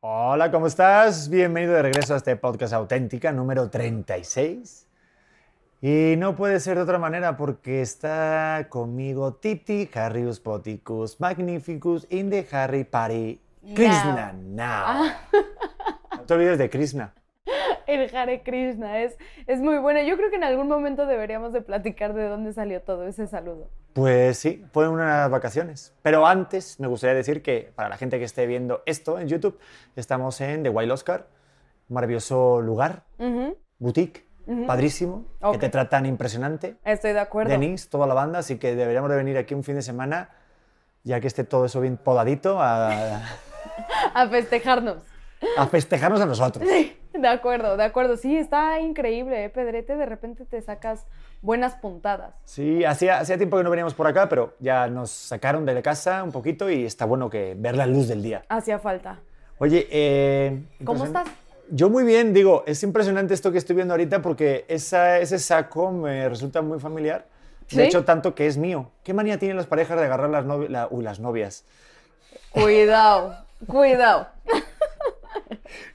Hola, ¿cómo estás? Bienvenido de regreso a este podcast auténtica número 36. Y no puede ser de otra manera porque está conmigo Titi Harrius Poticus Magnificus in the Harry Party Krishna now. Ah. No te olvides de Krishna. El Hare Krishna es, es muy bueno. Yo creo que en algún momento deberíamos de platicar de dónde salió todo ese saludo. Pues sí, fueron unas vacaciones. Pero antes me gustaría decir que para la gente que esté viendo esto en YouTube, estamos en The Wild Oscar, maravilloso lugar, boutique, Ujú. padrísimo, que te tratan impresionante. Estoy de acuerdo. Denise, toda la banda, así que deberíamos de venir aquí un fin de semana, ya que esté todo eso bien podadito, a, A festejarnos. a festejarnos a nosotros. Sí, de acuerdo, de acuerdo. Sí, está increíble, ¿eh, Pedrete? De repente te sacas buenas puntadas. Sí, hacía, hacía tiempo que no veníamos por acá, pero ya nos sacaron de la casa un poquito y está bueno que ver la luz del día. Hacía falta. Oye, eh, ¿Cómo estás? Yo muy bien, digo, es impresionante esto que estoy viendo ahorita porque esa, ese saco me resulta muy familiar. ¿Sí? De hecho, tanto que es mío. ¿Qué manía tienen las parejas de agarrar las, novi- la- uy, las novias? Cuidado, cuidado.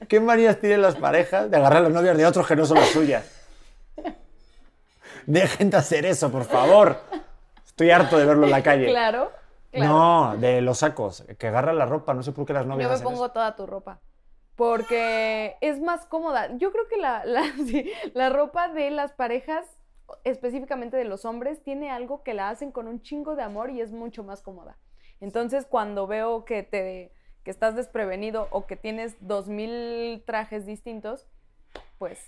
¿Qué manías tienen las parejas de agarrar las novias de otros que no son las suyas? Dejen de hacer eso, por favor. Estoy harto de verlo en la calle. Claro, claro. No, de los sacos, que agarran la ropa, no sé por qué las novias Yo me hacen pongo eso. toda tu ropa. Porque es más cómoda. Yo creo que la, la, sí, la ropa de las parejas, específicamente de los hombres, tiene algo que la hacen con un chingo de amor y es mucho más cómoda. Entonces, cuando veo que te que estás desprevenido o que tienes dos mil trajes distintos, pues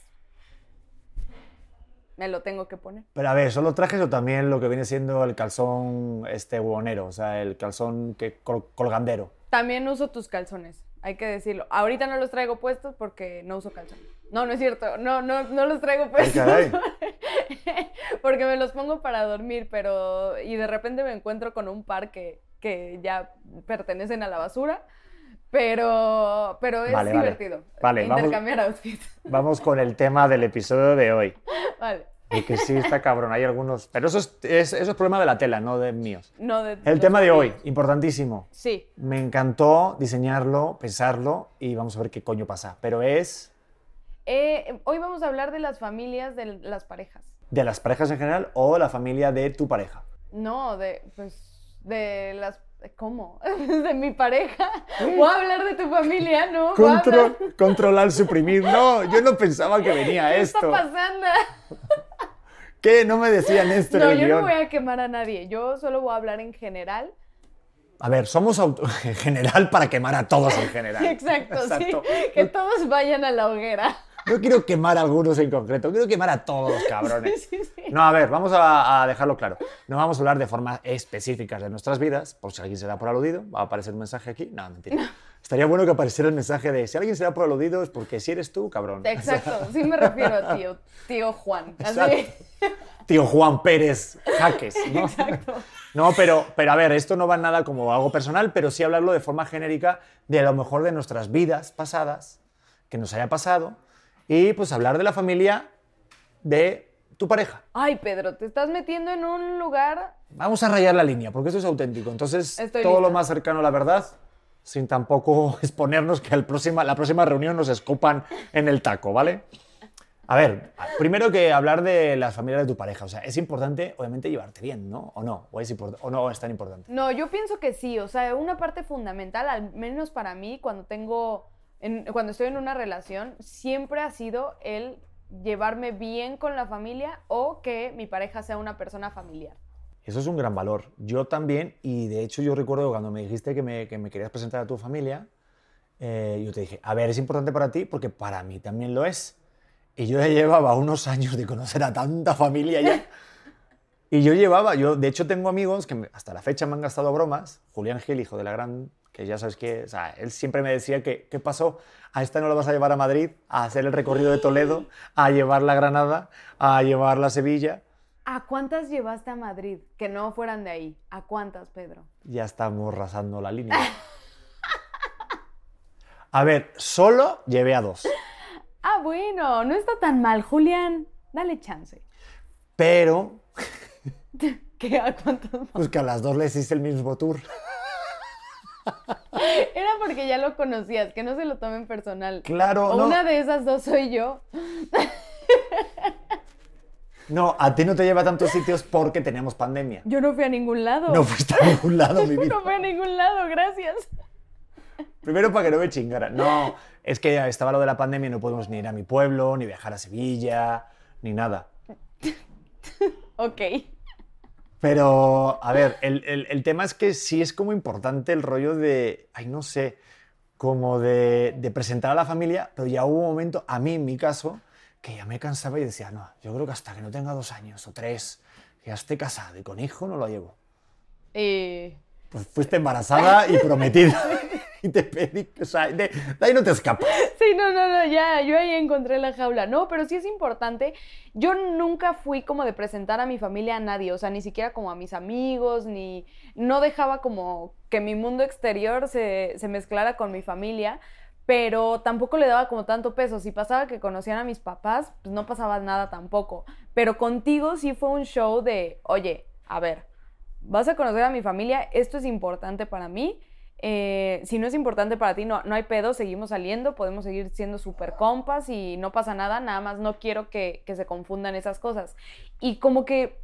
me lo tengo que poner. Pero a ver, ¿solo trajes o también lo que viene siendo el calzón este huevonero? O sea, el calzón que col- colgandero. También uso tus calzones, hay que decirlo. Ahorita no los traigo puestos porque no uso calzones. No, no es cierto. No, no, no los traigo puestos. caray. porque me los pongo para dormir, pero. Y de repente me encuentro con un par que, que ya pertenecen a la basura. Pero, pero es Vale, divertido. Vale, vamos- Intercambiar outfits. Vamos con el tema del episodio de hoy. Vale. Y que sí está cabrón, hay algunos... Pero eso es, es- eso es problema de la tela, no de míos. No de El tema de hoy, importantísimo. Sí. Me encantó diseñarlo, pensarlo y vamos a ver qué coño pasa. Pero es Eh, hoy vamos a hablar de las familias de las parejas. de las parejas en general o la familia de tu pareja. No, de, pues, de las, ¿cómo? De mi pareja. A hablar de tu familia, ¿no? Controlar, suprimir. No, yo no pensaba que venía ¿Qué esto. está pasando? ¿Qué? No me decían esto No, en el yo no voy a quemar a nadie. Yo solo voy a hablar en general. A ver, somos en general para quemar a todos en general. Exacto, Exacto. sí. Que todos vayan a la hoguera. No quiero quemar a algunos en concreto, quiero quemar a todos cabrones. Sí, sí. No, a ver, vamos a, a dejarlo claro. No vamos a hablar de formas específicas de nuestras vidas, por si alguien se da por aludido, va a aparecer un mensaje aquí. No, mentira. Estaría bueno que apareciera el mensaje de si alguien se da por aludido es porque si eres tú, cabrón. Exacto, sí me refiero a tío, tío Juan. Así. Tío Juan Pérez Jaques, ¿no? Exacto. No, pero, pero a ver, esto no va en nada como algo personal, pero sí hablarlo de forma genérica de a lo mejor de nuestras vidas pasadas, que nos haya pasado, y pues hablar de la familia de tu pareja. Ay, Pedro, te estás metiendo en un lugar. Vamos a rayar la línea, porque esto es auténtico. Entonces, Estoy todo lo más cercano a la verdad, sin tampoco exponernos que al próxima, la próxima reunión nos escupan en el taco, ¿vale? A ver, primero que hablar de las familias de tu pareja. O sea, es importante, obviamente, llevarte bien, ¿no? ¿O no? ¿O, es o no es tan importante? No, yo pienso que sí. O sea, una parte fundamental, al menos para mí, cuando tengo. En- cuando estoy en una relación, siempre ha sido el llevarme bien con la familia o que mi pareja sea una persona familiar. Eso es un gran valor. Yo también, y de hecho yo recuerdo cuando me dijiste que me, que me querías presentar a tu familia, eh, yo te dije, a ver, es importante para ti porque para mí también lo es. Y yo ya llevaba unos años de conocer a tanta familia ya. Y yo llevaba, yo de hecho tengo amigos que hasta la fecha me han gastado bromas. Julián Gil, hijo de la gran, que ya sabes que, o sea, él siempre me decía que, ¿qué pasó? A esta no la vas a llevar a Madrid, a hacer el recorrido de Toledo, a llevarla a Granada, a llevarla a Sevilla. ¿A cuántas llevaste a Madrid que no fueran de ahí? ¿A cuántas, Pedro? Ya estamos rasando la línea. A ver, solo llevé a dos. Ah, bueno, no está tan mal, Julián. Dale chance. Pero, ¿Qué? ¿A cuántos pues que a las dos les hice el mismo tour. Era porque ya lo conocías, que no se lo tomen personal. Claro, O no. una de esas dos soy yo. No, a ti no te lleva a tantos sitios porque teníamos pandemia. Yo no fui a ningún lado. No fuiste a ningún lado, mi vida. No fui a ningún lado, gracias. Primero para que no me chingara. No, es que estaba lo de la pandemia y no podemos ni ir a mi pueblo, ni viajar a Sevilla, ni nada. Ok. Pero, a ver, el, el- el tema es que sí es como importante el rollo de, ay, no sé, como de, de presentar a la familia, pero ya hubo un momento, a mí en mi caso, que ya me cansaba y decía, no, yo creo que hasta que no tenga dos años o tres, que ya esté casado y con hijo, no lo llevo. Eh, Pues fuiste embarazada y prometida. y te pedí, o sea, ahí no te escapas. Sí, no, no, no, ya, yo ahí encontré la jaula. No, pero sí es importante. Yo nunca fui como de presentar a mi familia a nadie, o sea, ni siquiera como a mis amigos, ni no dejaba como que mi mundo exterior se, se mezclara con mi familia, pero tampoco le daba como tanto peso. Si pasaba que conocían a mis papás, pues no pasaba nada tampoco. Pero contigo sí fue un show de, oye, a ver, vas a conocer a mi familia, esto es importante para mí. Eh, si no es importante para ti, no, no hay pedo, seguimos saliendo, podemos seguir siendo súper compas y no pasa nada, nada más no quiero que, que se confundan esas cosas. Y como que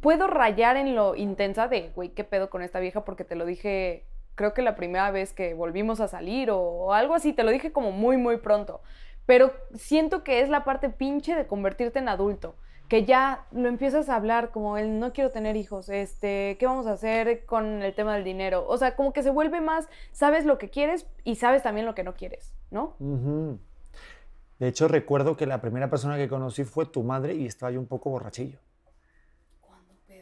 puedo rayar en lo intensa de, güey, ¿qué pedo con esta vieja? Porque te lo dije, creo que la primera vez que volvimos a salir o, o algo así, te lo dije como muy, muy pronto. Pero siento que es la parte pinche de convertirte en adulto que ya lo empiezas a hablar como el no quiero tener hijos, este, ¿qué vamos a hacer con el tema del dinero? O sea, como que se vuelve más, sabes lo que quieres y sabes también lo que no quieres, ¿no? De hecho, recuerdo que la primera persona que conocí fue tu madre y estaba yo un poco borrachillo.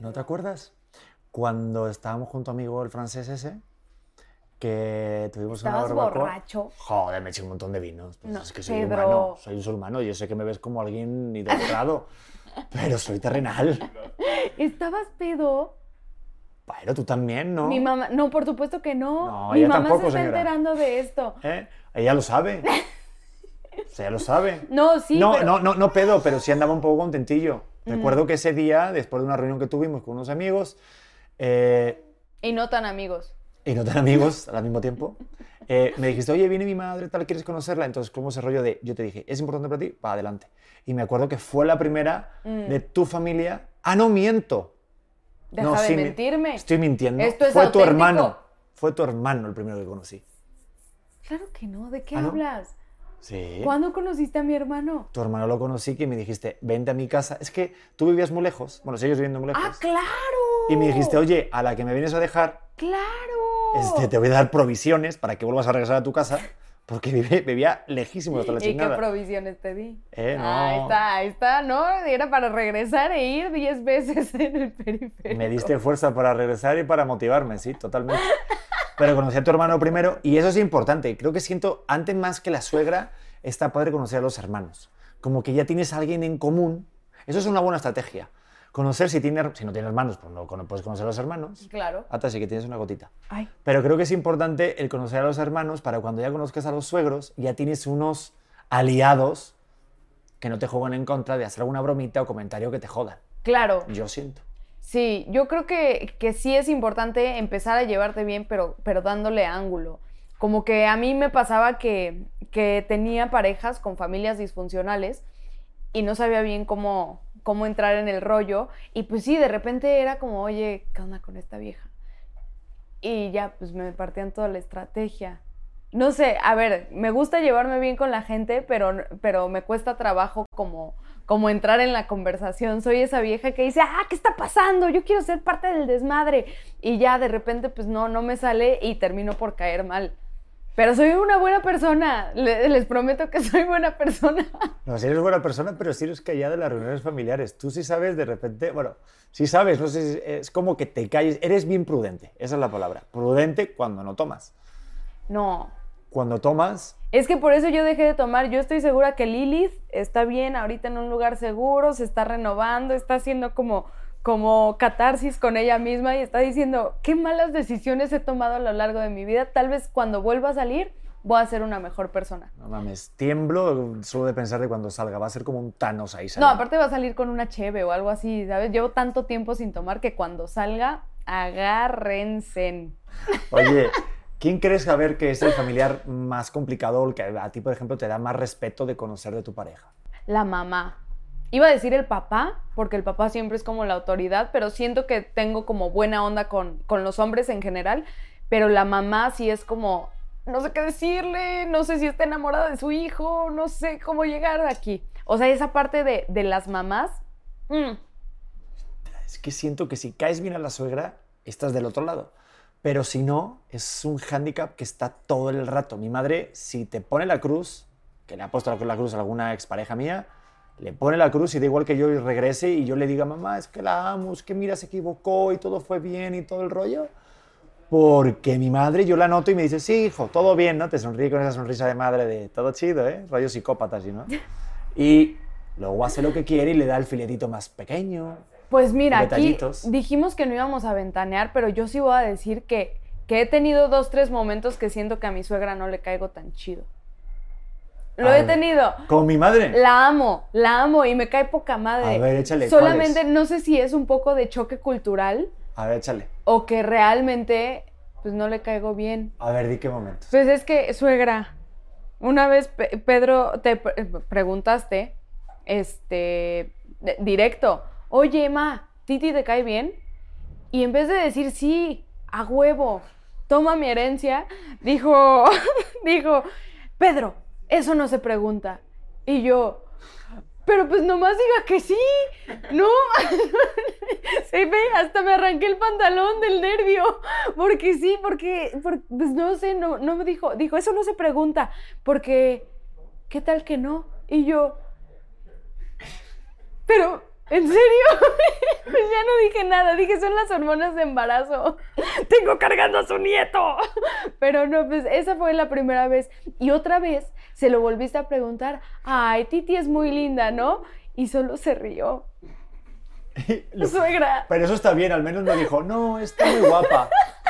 ¿No te acuerdas? Cuando estábamos junto a amigo el francés ese, que tuvimos una barbacoa. borracho. Joder, me eché un montón de vinos. Pues No, es que soy Pedro. humano, soy un ser humano. Yo sé que me ves como alguien idolatrado, pero soy terrenal. ¿Estabas pedo? Pero tú también, ¿no? Mi mamá, no, por supuesto que no. No, Mi mamá tampoco, se está señora. enterando de esto. ¿Eh? Ella lo sabe. O sea, ella lo sabe. No, sí, no, pero- no, no, no pedo, pero sí andaba un poco contentillo. Mm. Recuerdo que ese día, después de una reunión que tuvimos con unos amigos, eh, Y no tan amigos. y no tan amigos al mismo tiempo, eh, me dijiste, oye, viene mi madre, tal, ¿quieres conocerla? Entonces, ¿cómo ese rollo de, yo te dije, ¿es importante para ti? Para adelante. Y me acuerdo que fue la primera Mm. de tu familia. Ah, no, miento. Deja No, de sí, mentirme. Estoy mintiendo. Esto es fue tu hermano. Fue tu hermano el primero que conocí. Claro que no, ¿de qué ¿Ah, no? hablas? Sí. ¿Cuándo conociste a mi hermano? Tu hermano lo conocí que me dijiste, vente a mi casa. Es que tú vivías muy lejos. Bueno, sigues viviendo muy lejos. ¡Ah, claro! Y me dijiste, oye, a la que me vienes a dejar, ¡Claro! Este, te voy a dar provisiones para que vuelvas a regresar a tu casa, porque vivía lejísimo hasta la ¿Y qué chingada. provisiones te di? Eh, no. Ah, ahí está, ahí está, ¿no? Era para regresar e ir 10 veces en el periférico. Me diste fuerza para regresar y para motivarme, sí, totalmente. Pero conocí a tu hermano primero y eso es importante. Creo que siento, antes más que la suegra, está padre conocer a los hermanos. Como que ya tienes a alguien en común. Eso es una buena estrategia. Conocer si, tiene, si no tienes hermanos, pues no puedes conocer a los hermanos. Claro. Hasta sí que tienes una gotita. Ay, Pero creo que es importante el conocer a los hermanos para cuando ya conozcas a los suegros, ya tienes unos aliados que no te juegan en contra de hacer alguna bromita o comentario que te jodan. claro. Yo siento. Sí, yo creo que, que sí es importante empezar a llevarte bien, pero, pero dándole ángulo. Como que a mí me pasaba que, que tenía parejas con familias disfuncionales y no sabía bien cómo, cómo entrar en el rollo. Y pues sí, de repente era como, oye, ¿qué onda con esta vieja? Y ya, pues me partían toda la estrategia. No sé, a ver, me gusta llevarme bien con la gente, pero, pero me cuesta trabajo como, como entrar en la conversación. Soy esa vieja que dice, ah, ¿qué está pasando? Yo quiero ser parte del desmadre. Y ya de repente, pues no, no me sale y termino por caer mal. Pero soy una buena persona. Le- les prometo que soy buena persona. No, si eres buena persona, pero si eres callada en las reuniones familiares. Tú sí sabes de repente, bueno, sí sabes, no sé, si- es como que te calles. Eres bien prudente, esa es la palabra. Prudente cuando no tomas. No, Cuando tomas, Es que por eso yo dejé de tomar. Yo estoy segura que Lilith está bien ahorita en un lugar seguro, se está renovando, está haciendo como, como catarsis con ella misma y está diciendo, qué malas decisiones he tomado a lo largo de mi vida. Tal vez cuando vuelva a salir voy a ser una mejor persona. no mames, tiemblo solo de pensar de cuando salga. Va a ser como un Thanos ahí. No, saliendo. aparte va a salir con una cheve o algo así, ¿sabes? Llevo tanto tiempo sin tomar que cuando salga, agárrense. Oye, ¿Quién crees, a ver, que es el familiar más complicado, el que a ti, por ejemplo, te da más respeto de conocer de tu pareja? La mamá. Iba a decir el papá, porque el papá siempre es como la autoridad, pero siento que tengo como buena onda con, con los hombres en general, pero la mamá sí es como, no sé qué decirle, no sé si está enamorada de su hijo, no sé cómo llegar aquí. O sea, esa parte de, de las mamás. mm, Es que siento que si caes bien a la suegra, estás del otro lado. Pero si no, es un hándicap que está todo el rato. Mi madre, si te pone la cruz, que le ha puesto la cruz a alguna expareja mía, le pone la cruz y da igual que yo regrese y yo le diga, mamá, es que la amo, es que mira, se equivocó y todo fue bien y todo el rollo. Porque mi madre, yo la noto y me dice, sí, hijo, todo bien, ¿no? Te sonríe con esa sonrisa de madre de todo chido, ¿eh? Rollo psicópata, así, ¿no? Y luego hace lo que quiere y le da el filetito más pequeño. Pues mira, aquí dijimos que no íbamos a ventanear, pero yo sí voy a decir que, que he tenido dos, tres momentos que siento que a mi suegra no le caigo tan chido. Lo A he ver, tenido. Con mi madre. La amo, la amo y me cae poca madre. A ver, échale, Solamente no sé si es un poco de choque cultural A ver, échale. o que realmente pues no le caigo bien. A ver, di qué momento. Pues es que, suegra, una vez Pe- Pedro te pre- preguntaste, este, directo, oye, ma, ¿Titi te cae bien? Y en vez de decir sí, a huevo, toma mi herencia, dijo, dijo, Pedro, eso no se pregunta. Y yo, pero pues nomás diga que sí, ¿no? Se hasta me arranqué el pantalón del nervio. Porque sí, porque, por- pues no sé, no, no me dijo, dijo, eso no se pregunta, porque, ¿qué tal que no? Y yo, pero, ¿en serio? pues ya no dije nada, dije, son las hormonas de embarazo. Tengo cargando a su nieto. Pero no, pues esa fue la primera vez. Y otra vez se lo volviste a preguntar, ay, Titi es muy linda, ¿no? Y solo se rió. Lo- Suegra, Pero eso está bien, al menos me dijo, no, está muy guapa.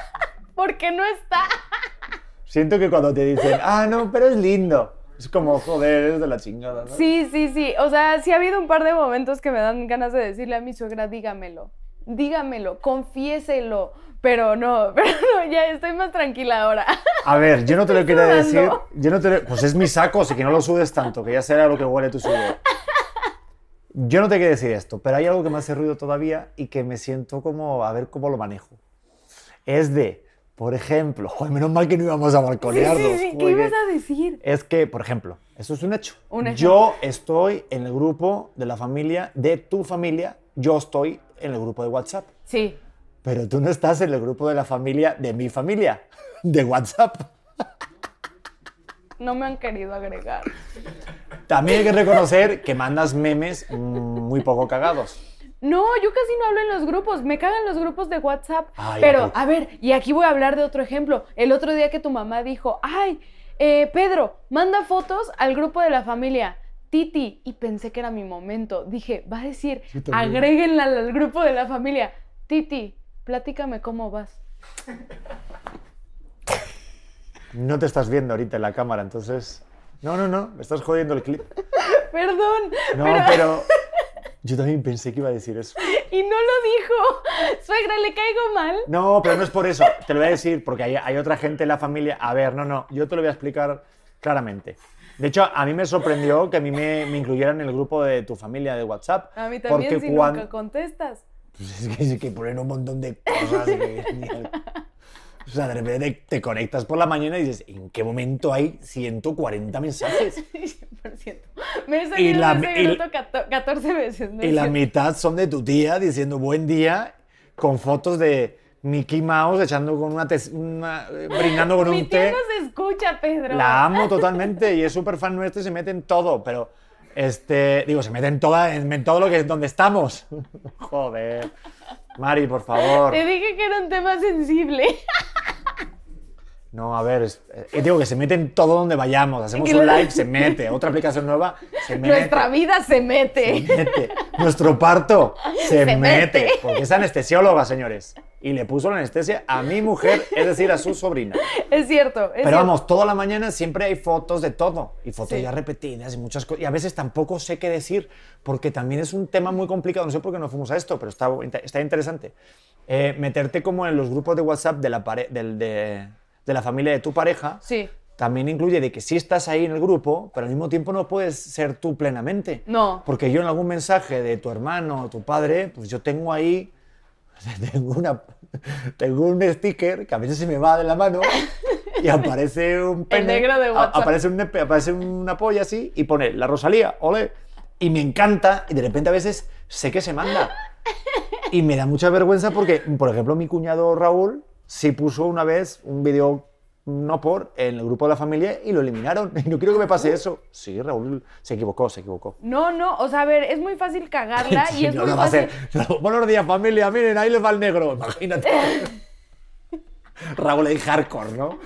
porque no está. Siento que cuando te dicen, ah, no, pero es lindo. Es como, joder, es de la chingada, ¿no? Sí, sí, sí. O sea, sí ha habido un par de momentos que me dan ganas de decirle a mi suegra, dígamelo, dígamelo, confiéselo. Pero no, pero no, ya estoy más tranquila ahora. A ver, yo no te lo quería decir. Yo no te lo- Pues es mi saco, así que no lo sudes tanto, que ya será lo que huele tu sudor. Yo no te quiero decir esto, pero hay algo que me hace ruido todavía y que me siento como a ver cómo lo manejo. Es de, por ejemplo, joder, menos mal que no íbamos a balconearnos. sí, sí, ¿Qué ibas a decir? Es que, por ejemplo, eso es un hecho. Un. Yo estoy en el grupo de la familia, de tu familia, yo estoy en el grupo de WhatsApp. Sí. Pero tú no estás en el grupo de la familia de mi familia, de WhatsApp. No me han querido agregar. También hay que reconocer que mandas memes muy poco cagados. No, yo casi no hablo en los grupos, me cagan los grupos de WhatsApp. Ay, Pero, a ver, y aquí voy a hablar de otro ejemplo. El otro día que tu mamá dijo, ay, eh, Pedro, manda fotos al grupo de la familia. Titi, y pensé que era mi momento. Dije, va a decir, también. agréguenla al grupo de la familia. Titi, platícame cómo vas. No te estás viendo ahorita en la cámara, entonces... No, no, no, me estás jodiendo el clip. Perdón, No, pero... pero... Yo también pensé que iba a decir eso. Y no lo dijo. Suegra, ¿le caigo mal? No, pero no es por eso. Te lo voy a decir porque hay, hay otra gente en la familia. A ver, no, no, yo te lo voy a explicar claramente. De hecho, a mí me sorprendió que a mí me, me incluyeran en el grupo de tu familia de WhatsApp. A mí también, porque si cuan- nunca contestas. Pues es que, es que ponen un montón de cosas. que- o sea, de repente te conectas por la mañana y dices, ¿en qué momento hay 140 mensajes? 100%. Me he Y la- y- grupo cato- 14 veces. ¿no Y la mitad son de tu tía diciendo buen día con fotos de Mickey Mouse echando con una, tes- una- eh, brindando con Mi un té. no se escucha, Pedro. La amo totalmente y es súper fan nuestro y se mete en todo, pero este, digo, se mete en, toda, en, en todo lo que es donde estamos. Joder. Mari, por favor. Te dije que era un tema sensible. No, a ver, es- eh, digo que se mete en todo donde vayamos. Hacemos un live, se mete. Otra aplicación nueva, se mete. Nuestra vida se mete. Se mete. Nuestro parto se, Se mete. mete. Porque es anestesióloga, señores. Y le puso la anestesia a mi mujer, es decir, a su sobrina. Es cierto. Es Pero cierto. vamos, toda la mañana siempre hay fotos de todo. Y fotos Sí. ya repetidas y muchas cosas. Y a veces tampoco sé qué decir, porque también es un tema muy complicado. No sé por qué no fuimos a esto, pero está, está interesante. Eh, meterte como en los grupos de WhatsApp de, la pare- del, de, de la familia de tu pareja, Sí. también incluye de que sí estás ahí en el grupo, pero al mismo tiempo no puedes ser tú plenamente. No. Porque yo en algún mensaje de tu hermano o tu padre, pues yo tengo ahí, tengo, una, tengo un sticker que a veces se me va de la mano y aparece un pene. negro de WhatsApp. Aparece, un, aparece una polla así y pone la Rosalía, ole. Y me encanta y de repente a veces sé que se manda. Y me da mucha vergüenza porque, por ejemplo, mi cuñado Raúl sí puso una vez un vídeo no por en el grupo de la familia y lo eliminaron. Y no quiero que me pase eso. Sí, Raúl se equivocó, se equivocó. No, no, o sea, a ver, es muy fácil cagarla y es no, muy no va a fácil. ser. Buenos días, familia. Miren, ahí les va el negro. Imagínate. Raúl en hardcore, ¿no?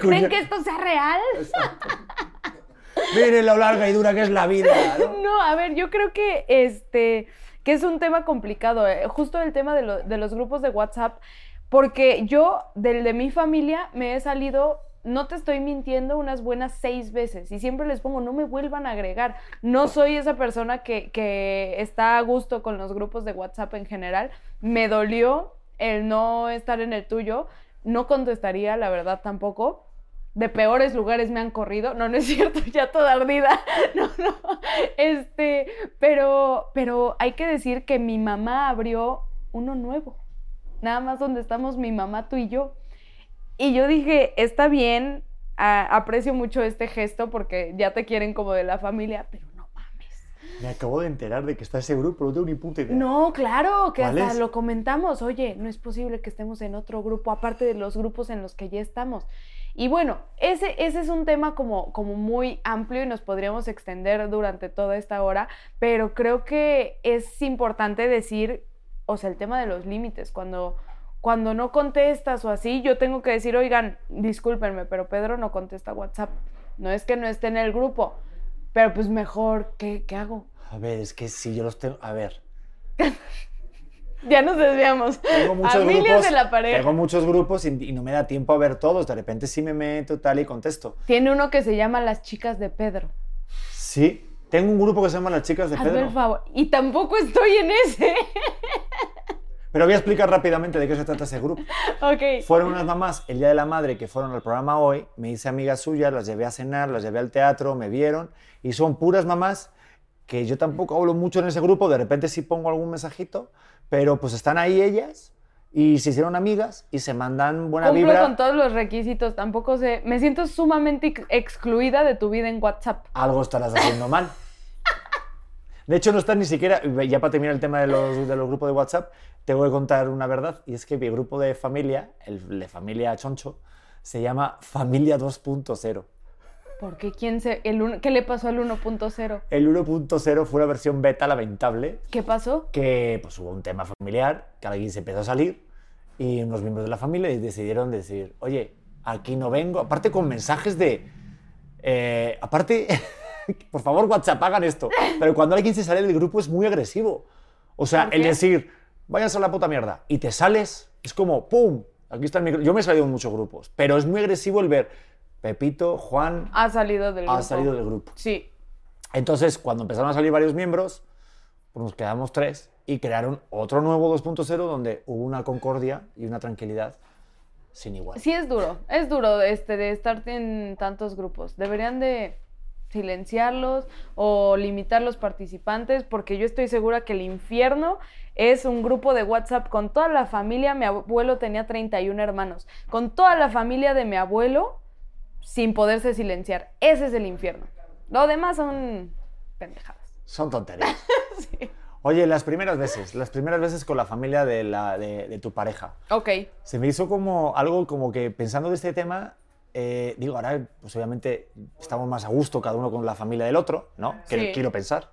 ¿Creen que esto sea real? Miren lo larga y dura que es la vida. ¿no? No, a ver, yo creo que este que es un tema complicado, eh, justo el tema de, lo- de los grupos de WhatsApp, porque yo del de mi familia me he salido, no te estoy mintiendo, unas buenas seis veces y siempre les pongo, no me vuelvan a agregar. No soy esa persona que, que está a gusto con los grupos de WhatsApp en general. Me dolió el no estar en el tuyo, no contestaría, la verdad tampoco de peores lugares me han corrido. No, no es cierto, ya toda ardida. No, no. Este, pero, pero hay que decir que mi mamá abrió uno nuevo. Nada más donde estamos mi mamá, tú y yo. Y yo dije, está bien, a- aprecio mucho este gesto porque ya te quieren como de la familia, pero no mames. Me acabo de enterar de que está ese grupo, no tengo ni puta idea. No, claro, que ¿Cuál hasta es? lo comentamos. Oye, no es posible que estemos en otro grupo, aparte de los grupos en los que ya estamos. Y bueno, ese, ese es un tema como, como muy amplio y nos podríamos extender durante toda esta hora, pero creo que es importante decir, o sea, el tema de los límites, cuando, cuando no contestas o así, yo tengo que decir, oigan, discúlpenme, pero Pedro no contesta WhatsApp. No es que no esté en el grupo, pero pues mejor, ¿qué, qué hago? A ver, es que si yo los tengo. A ver. Ya nos desviamos. Tengo muchos Familias grupos. de la pareja. Tengo muchos grupos y, y no me da tiempo a ver todos. De repente sí me meto tal y contesto. Tiene uno que se llama Las Chicas de Pedro. Sí. Tengo un grupo que se llama Las Chicas de Hazme Pedro. el favor. Y tampoco estoy en ese. Pero voy a explicar rápidamente de qué se trata ese grupo. ok. Fueron unas mamás el día de la madre que fueron al programa hoy, me hice amigas suyas, las llevé a cenar, las llevé al teatro, me vieron y son puras mamás que yo tampoco hablo mucho en ese grupo, de repente sí pongo algún mensajito, pero pues están ahí ellas y se hicieron amigas y se mandan buena Cumplo vibra. con todos los requisitos. Tampoco sé. Me siento sumamente ex- excluida de tu vida en WhatsApp. Algo estarás haciendo mal. De hecho, no están ni siquiera, ya para terminar el tema de los, de los grupos de WhatsApp, te voy a contar una verdad, y es que mi grupo de familia, el de familia Choncho, se llama Familia 2.0. ¿Por qué? ¿Quién se, el uno- ¿Qué le pasó al 1.0? El 1.0 fue una versión beta lamentable, ¿Qué pasó? que pues hubo un tema familiar, que alguien se empezó a salir, y unos miembros de la familia decidieron decir, oye, aquí no vengo, aparte con mensajes de, eh, aparte, por favor WhatsApp, hagan esto, pero cuando alguien se sale del grupo es muy agresivo. O sea, ¿Por el decir, váyanse a la puta mierda, y te sales, es como, ¡pum! Aquí está el micro. Yo me he salido en muchos grupos, pero es muy agresivo el ver, Pepito, Juan, Ha salido del grupo. ha salido del grupo. Sí. Entonces, cuando empezaron a salir varios miembros, pues nos quedamos tres y crearon otro nuevo 2.0 donde hubo una concordia y una tranquilidad sin igual. Sí es duro, es duro este de estar en tantos grupos. Deberían de silenciarlos o limitar los participantes porque yo estoy segura que el infierno es un grupo de WhatsApp con toda la familia. Mi abuelo tenía 31 hermanos. Con toda la familia de mi abuelo sin poderse silenciar. Ese es el infierno. Lo demás son pendejadas. Son tonterías. Oye, las primeras veces, las primeras veces con la familia de, la, de, de tu pareja, Ok. se me hizo como algo como que pensando de este tema, eh, digo, ahora pues obviamente estamos más a gusto cada uno con la familia del otro, ¿no? Que Sí. quiero pensar.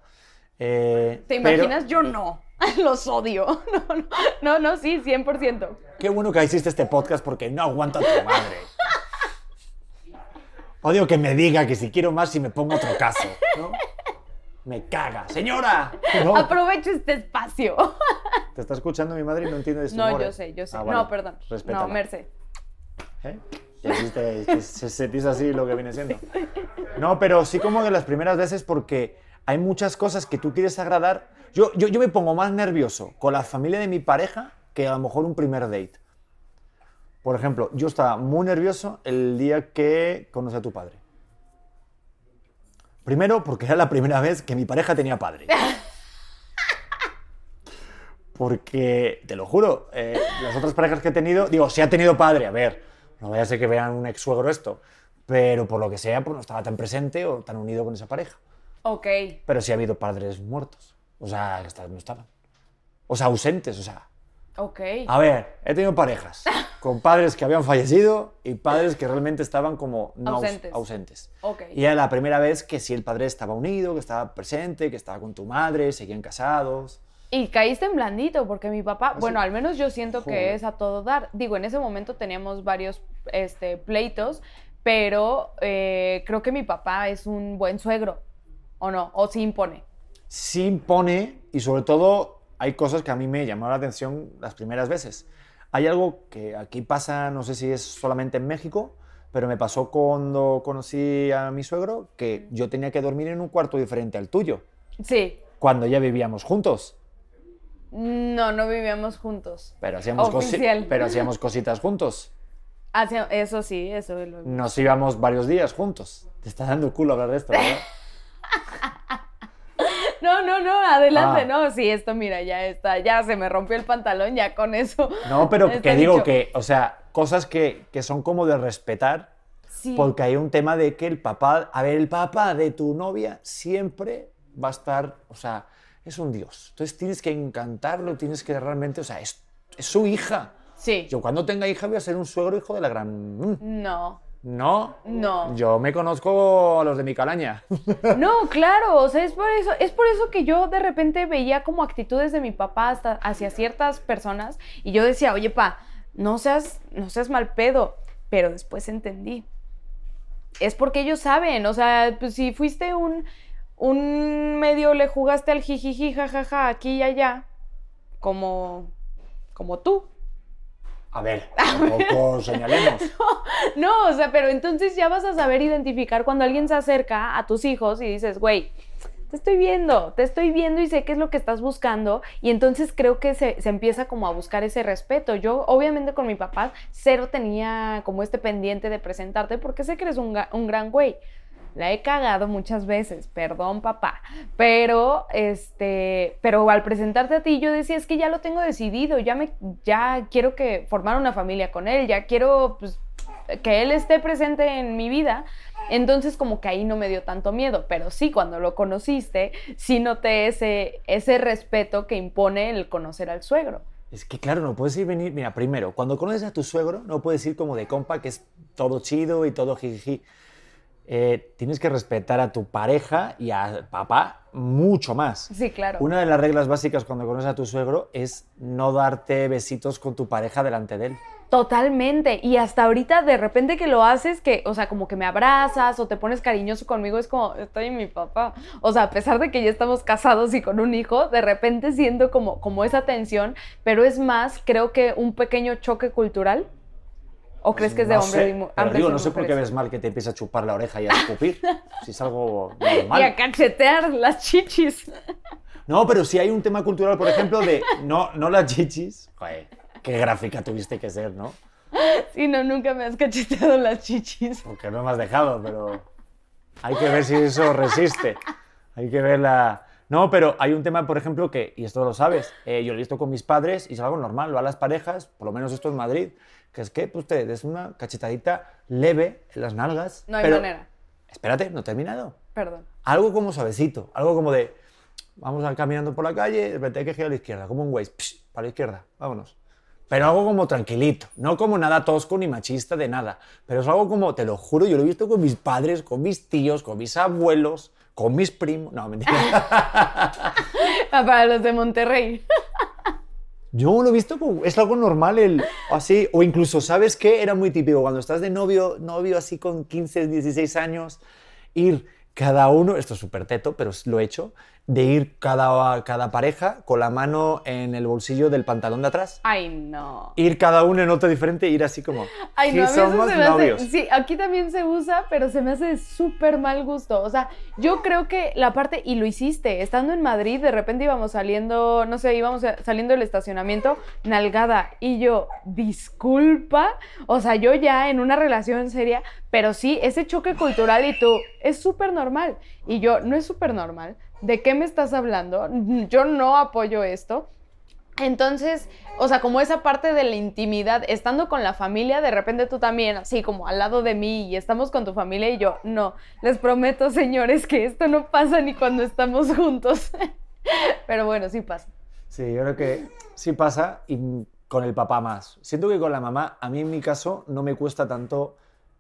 Eh, ¿Te pero imaginas? Yo no. Los odio. No, no, no, no sí, 100%. Qué bueno que hiciste este podcast porque no aguanto a tu madre. Odio que me diga que si quiero más si me pongo otro caso, ¿no? Me caga. ¡Señora! No, Aprovecho este espacio. te está escuchando mi madre y no entiende de su No, humor, yo ¿eh? sé, yo sé. Ah, vale. No, perdón. Respétala. No, Merce. ¿Eh? Se así lo que viene siendo. No, pero sí como de las primeras veces porque hay muchas cosas que tú quieres agradar. Yo, yo, yo me pongo más nervioso con la familia de mi pareja que a lo mejor un primer date. Por ejemplo, yo estaba muy nervioso el día que conocí a tu padre. Primero, porque era la primera vez que mi pareja tenía padre. Porque, te lo juro, eh, las otras parejas que he tenido, digo, si ha tenido padre, a ver, no vaya a ser que vean un ex suegro esto, pero por lo que sea, pues no estaba tan presente o tan unido con esa pareja. Ok. Pero sí ha habido padres muertos. O sea, que no estaban. O sea, ausentes, o sea. Ok. A ver, he tenido parejas con padres que habían fallecido y padres que realmente estaban como no aus- Ausentes. ausentes. Ok. Y era la primera vez que sí el padre estaba unido, que estaba presente, que estaba con tu madre, seguían casados. Y caíste en blandito, porque mi papá, bueno, al menos yo siento que Joder. es a todo dar. Digo, en ese momento teníamos varios este, pleitos, pero eh, creo que mi papá es un buen suegro, ¿o no? O sí impone. Sí impone y sobre todo hay cosas que a mí me llamaron la atención las primeras veces. Hay algo que aquí pasa, no sé si es solamente en México, pero me pasó cuando conocí a mi suegro que yo tenía que dormir en un cuarto diferente al tuyo, Sí. cuando ya vivíamos juntos. No, no vivíamos juntos. Pero hacíamos, cosi- Oficial. pero hacíamos cositas juntos. Hacia- eso sí, eso lo- Nos íbamos varios días juntos. Te está dando culo hablar de esto, ¿verdad? No, no, no, adelante, Ah. no, sí, esto mira, ya está, ya se me rompió el pantalón, ya con eso. No, pero que digo dicho. que, o sea, cosas que, que son como de respetar, Sí. porque hay un tema de que el papá, a ver, el papá de tu novia siempre va a estar, o sea, es un dios. Entonces tienes que encantarlo, tienes que realmente, o sea, es, es su hija. Sí. Yo cuando tenga hija voy a ser un suegro hijo de la gran... Mm, No, No, no. yo me conozco a los de mi calaña. No, claro, o sea, es por eso, es por eso que yo de repente veía como actitudes de mi papá hasta hacia ciertas personas y yo decía, oye, pa, no seas, no seas mal pedo, pero después entendí. Es porque ellos saben, o sea, pues si fuiste un, un medio, le jugaste al jijiji, jajaja, aquí y allá, como, como tú. A ver, tampoco señalemos. No, o sea, pero entonces ya vas a saber identificar cuando alguien se acerca a tus hijos y dices, güey, te estoy viendo, te estoy viendo y sé qué es lo que estás buscando. Y entonces creo que se, se empieza como a buscar ese respeto. Yo, obviamente, con mi papá, cero tenía como este pendiente de presentarte porque sé que eres un, un gran güey. La he cagado muchas veces, perdón papá, pero este, pero al presentarte a ti yo decía es que ya lo tengo decidido, ya me, ya quiero que formar una familia con él, ya quiero pues, que él esté presente en mi vida, entonces como que ahí no me dio tanto miedo, pero sí cuando lo conociste sí noté ese ese respeto que impone el conocer al suegro. Es que claro, no puedes ir venir. Mira, primero, cuando conoces a tu suegro, no puedes ir como de compa, que es todo chido y todo jiji. Eh, tienes que respetar a tu pareja y a papá mucho más. Sí, claro. Una de las reglas básicas cuando conoces a tu suegro es no darte besitos con tu pareja delante de él. Totalmente. Y hasta ahorita de repente que lo haces, que, o sea, como que me abrazas o te pones cariñoso conmigo, es como, estoy en mi papá. O sea, a pesar de que ya estamos casados y con un hijo, de repente siento como, como esa tensión, pero es más, creo que un pequeño choque cultural. ¿O crees que es de No hombres sé, y mu- pero hombres digo, y no sé por qué mujeres? ves mal que te empiece a chupar la oreja y a escupir. si es algo Y a normal. cachetear las chichis. No, pero sí hay un tema cultural, por ejemplo, de no, no las chichis. Joder, qué gráfica tuviste que ser, ¿no? Sí, no, nunca me has cacheteado las chichis. Porque no me has dejado, pero hay que ver si eso resiste. Hay que ver la... No, pero hay un tema, por ejemplo, que, y esto lo sabes, eh, yo lo he visto con mis padres y es algo normal, va a las parejas, por lo menos esto en Madrid, que es que pues, te des una cachetadita leve en las nalgas. No hay pero- manera. Espérate, no he terminado. Perdón. Algo como suavecito, algo como de, vamos a caminando por la calle, de repente hay que girar a la izquierda, como un psh, para la izquierda, vámonos. Pero algo como tranquilito, no como nada tosco ni machista de nada, pero es algo como, te lo juro, yo lo he visto con mis padres, con mis tíos, con mis abuelos, con mis primos, no, mentira. Ah, Para los de Monterrey. Yo lo he visto como, es algo normal, el, así, o incluso, ¿sabes qué? Era muy típico, cuando estás de novio, novio así con 15, 16 años, ir cada uno, esto es súper teto, pero lo he hecho, de ir cada, cada pareja con la mano en el bolsillo del pantalón de atrás. Ay, no. Ir cada uno en otro diferente, ir así como. Ay, no, "Sí, a mí eso somos se me hace- novios. sí, aquí también se usa, pero se me hace de súper mal gusto. O sea, yo creo que la parte, y lo hiciste, estando en Madrid, de repente íbamos saliendo, no sé, íbamos saliendo del estacionamiento, nalgada, y yo, disculpa, o sea, yo ya en una relación seria, pero sí, ese choque cultural y tú, es súper normal. Y yo, no es súper normal. ¿De qué me estás hablando? Yo no apoyo esto. Entonces, o sea, como esa parte de la intimidad, estando con la familia, de repente tú también, así como al lado de mí y estamos con tu familia y yo, no, les prometo, señores, que esto no pasa ni cuando estamos juntos. Pero bueno, sí pasa. Sí, yo creo que sí pasa y con el papá más. Siento que con la mamá, a mí en mi caso, no me cuesta tanto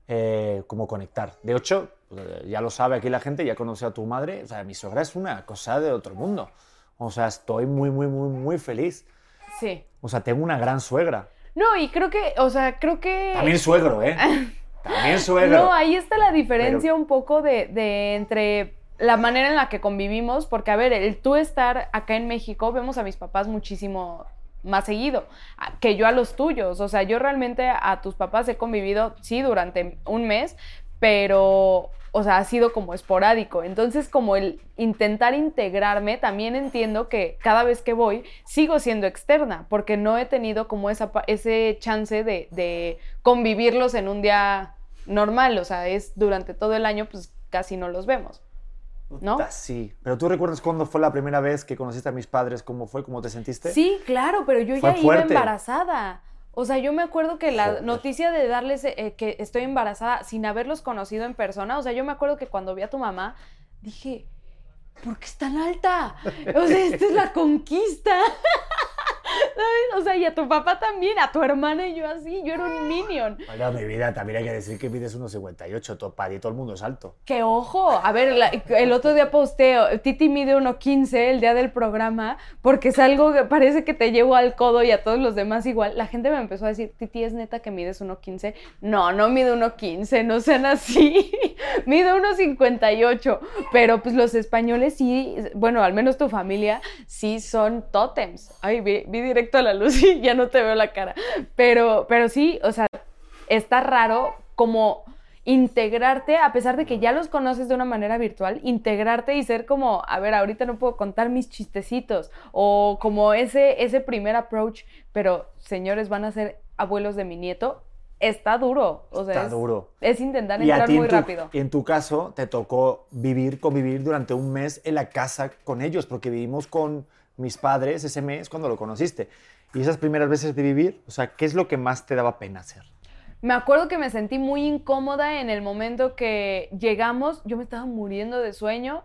eh, como conectar. De hecho, pues, ya lo sabe aquí la gente, ya conoce a tu madre. O sea, mi suegra es una cosa de otro mundo. O sea, estoy muy, muy, muy, muy feliz. Sí. O sea, tengo una gran suegra. No, y creo que, o sea, creo que... También suegro, ¿eh? También suegro. No, ahí está la diferencia un poco de, de entre la manera en la que convivimos, porque a ver, el tú estar acá en México, vemos a mis papás muchísimo más seguido que yo a los tuyos. O sea, yo realmente a tus papás he convivido, sí, durante un mes, pero, o sea, ha sido como esporádico. Entonces, como el intentar integrarme, también entiendo que cada vez que voy sigo siendo externa, porque no he tenido como esa, ese chance de, de convivirlos en un día normal. O sea, es durante todo el año, pues casi no los vemos. ¿no? Sí. Pero tú recuerdas cuándo fue la primera vez que conociste a mis padres, cómo fue, cómo te sentiste? Sí, claro, pero yo Fue ya iba embarazada. O sea, yo me acuerdo que la Joder. noticia de darles eh, que estoy embarazada sin haberlos conocido en persona, o sea, yo me acuerdo que cuando vi a tu mamá, dije, ¿por qué es tan alta? O sea, esta es la conquista. ¿Sabes? O sea, y a tu papá también, a tu hermana y yo así, yo era un minion. Bueno, mi vida, también hay que decir que mides 1,58, to- para ti todo el mundo es alto. Que ojo, a ver, la- el otro día posteo, Titi mide 1.15 el día del programa, porque es algo que parece que te llevo al codo y a todos los demás igual. La gente me empezó a decir, Titi, ¿es neta que mides 1.15? No, no mido 1.15, no sean así. mido 1.58. Pero pues los españoles sí, bueno, al menos tu familia, sí son tótems. Ay, vi, vi directo a la luz y ya no te veo la cara. Pero, pero sí, o sea, está raro como integrarte, a pesar de que ya los conoces de una manera virtual, integrarte y ser como, a ver, ahorita no puedo contar mis chistecitos, o como ese, ese primer approach, pero señores, van a ser abuelos de mi nieto, está duro, o sea, Está es, duro. es intentar entrar muy tu, rápido. y en tu caso, te tocó vivir, convivir durante un mes en la casa con ellos, porque vivimos con mis padres ese mes cuando lo conociste. Y esas primeras veces de vivir, o sea, ¿qué es lo que más te daba pena hacer? Me acuerdo que me sentí muy incómoda en el momento que llegamos, yo me estaba muriendo de sueño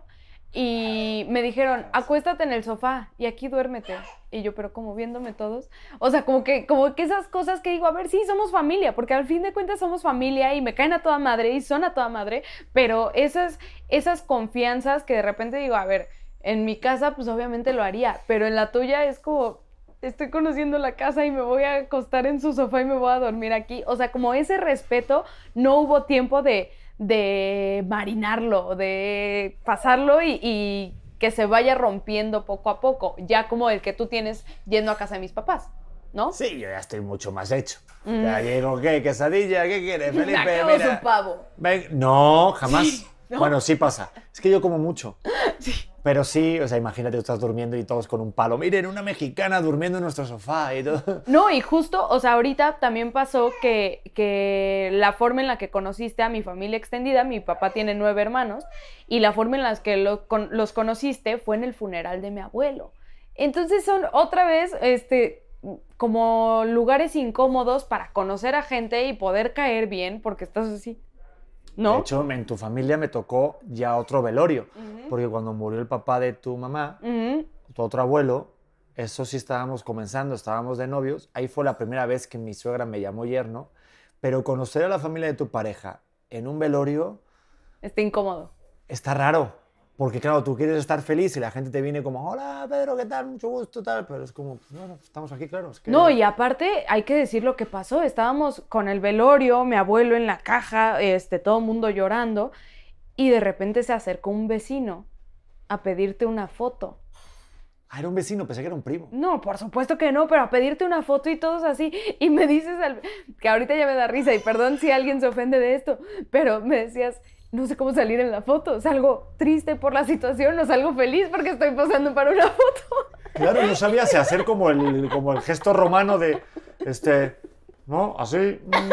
y me dijeron, acuéstate en el sofá y aquí duérmete. Y yo, pero como viéndome todos. O sea, como que, como que esas cosas que digo, a ver, sí, somos familia, porque al fin de cuentas somos familia y me caen a toda madre y son a toda madre, pero esas, esas confianzas que de repente digo, a ver, en mi casa pues obviamente lo haría, pero en la tuya es como, estoy conociendo la casa y me voy a acostar en su sofá y me voy a dormir aquí. O sea, como ese respeto, no hubo tiempo de, de marinarlo, de pasarlo y, y que se vaya rompiendo poco a poco, ya como el que tú tienes yendo a casa de mis papás, ¿no? Sí, yo ya estoy mucho más hecho. Mm. Ya llego, ¿qué? ¿Quesadilla? ¿Qué quieres, Felipe? acabo Mira. su pavo. Ven- No, jamás. Sí, ¿no? Bueno, sí pasa. Es que yo como mucho. Pero sí, o sea, imagínate, estás durmiendo y todos con un palo. Miren, una mexicana durmiendo en nuestro sofá y todo. No, y justo, o sea, ahorita también pasó que, que la forma en la que conociste a mi familia extendida, mi papá tiene nueve hermanos, y la forma en la que los conociste fue en el funeral de mi abuelo. Entonces son otra vez, este, como lugares incómodos para conocer a gente y poder caer bien, porque estás así, ¿no? De hecho, en tu familia me tocó ya otro velorio. Porque cuando murió el papá de tu mamá, tu otro abuelo, eso sí estábamos comenzando, estábamos de novios. Ahí fue la primera vez que mi suegra me llamó yerno. Pero conocer a la familia de tu pareja en un velorio Está incómodo. está raro. Porque claro, tú quieres estar feliz y la gente te viene como, hola Pedro, ¿qué tal? Mucho gusto, tal. Pero es como, pues, bueno, estamos aquí, claro. es que- No, y aparte hay que decir lo que pasó. Estábamos con el velorio, mi abuelo en la caja, este, todo el mundo llorando. y de repente se acercó un vecino a pedirte una foto. Ah, era un vecino, pensé que era un primo. No, por supuesto que no, pero a pedirte una foto y todos así. Y me dices, al- que ahorita ya me da risa y perdón si alguien se ofende de esto, pero me decías, no sé cómo salir en la foto. ¿Salgo triste por la situación o salgo feliz porque estoy posando para una foto? Claro, no sabía si hacer como el, como el gesto romano de, este, ¿no? Así. mm.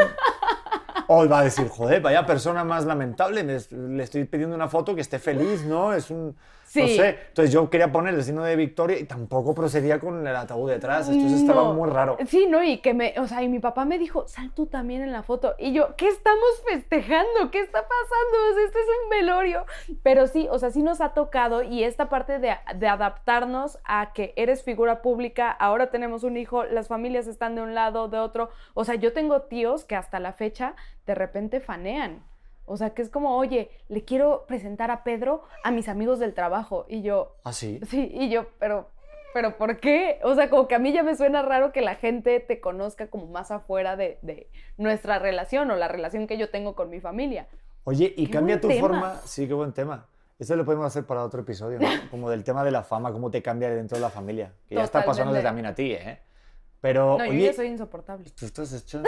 O va a decir, joder, vaya persona más lamentable, le estoy pidiendo una foto que esté feliz, ¿no? Es un, no sé. Entonces yo quería poner el signo de victoria y tampoco procedía con el ataúd detrás, entonces estaba muy raro. Sí, no, y que me, o sea, y mi papá me dijo, sal tú también en la foto. Y yo, ¿qué estamos festejando? ¿Qué está pasando? Este es un velorio. Pero sí, o sea, sí nos ha tocado y esta parte de, de adaptarnos a que eres figura pública, ahora tenemos un hijo, las familias están de un lado, de otro. O sea, yo tengo tíos que hasta la fecha de repente fanean. O sea, que es como, oye, le quiero presentar a Pedro a mis amigos del trabajo. Y yo, ¿Ah, sí? Sí, y yo, pero, pero ¿por qué? O sea, como que a mí ya me suena raro que la gente te conozca como más afuera de, de nuestra relación o la relación que yo tengo con mi familia. Oye, y Qué cambia tu tema. forma. Sí, qué buen tema. Esto lo podemos hacer para otro episodio, ¿no? Como del tema de la fama, cómo te cambia dentro de la familia. Que ya está Totalmente. también a ti, ¿eh? Pero, No, yo oye, ya soy insoportable. tú estás hecho...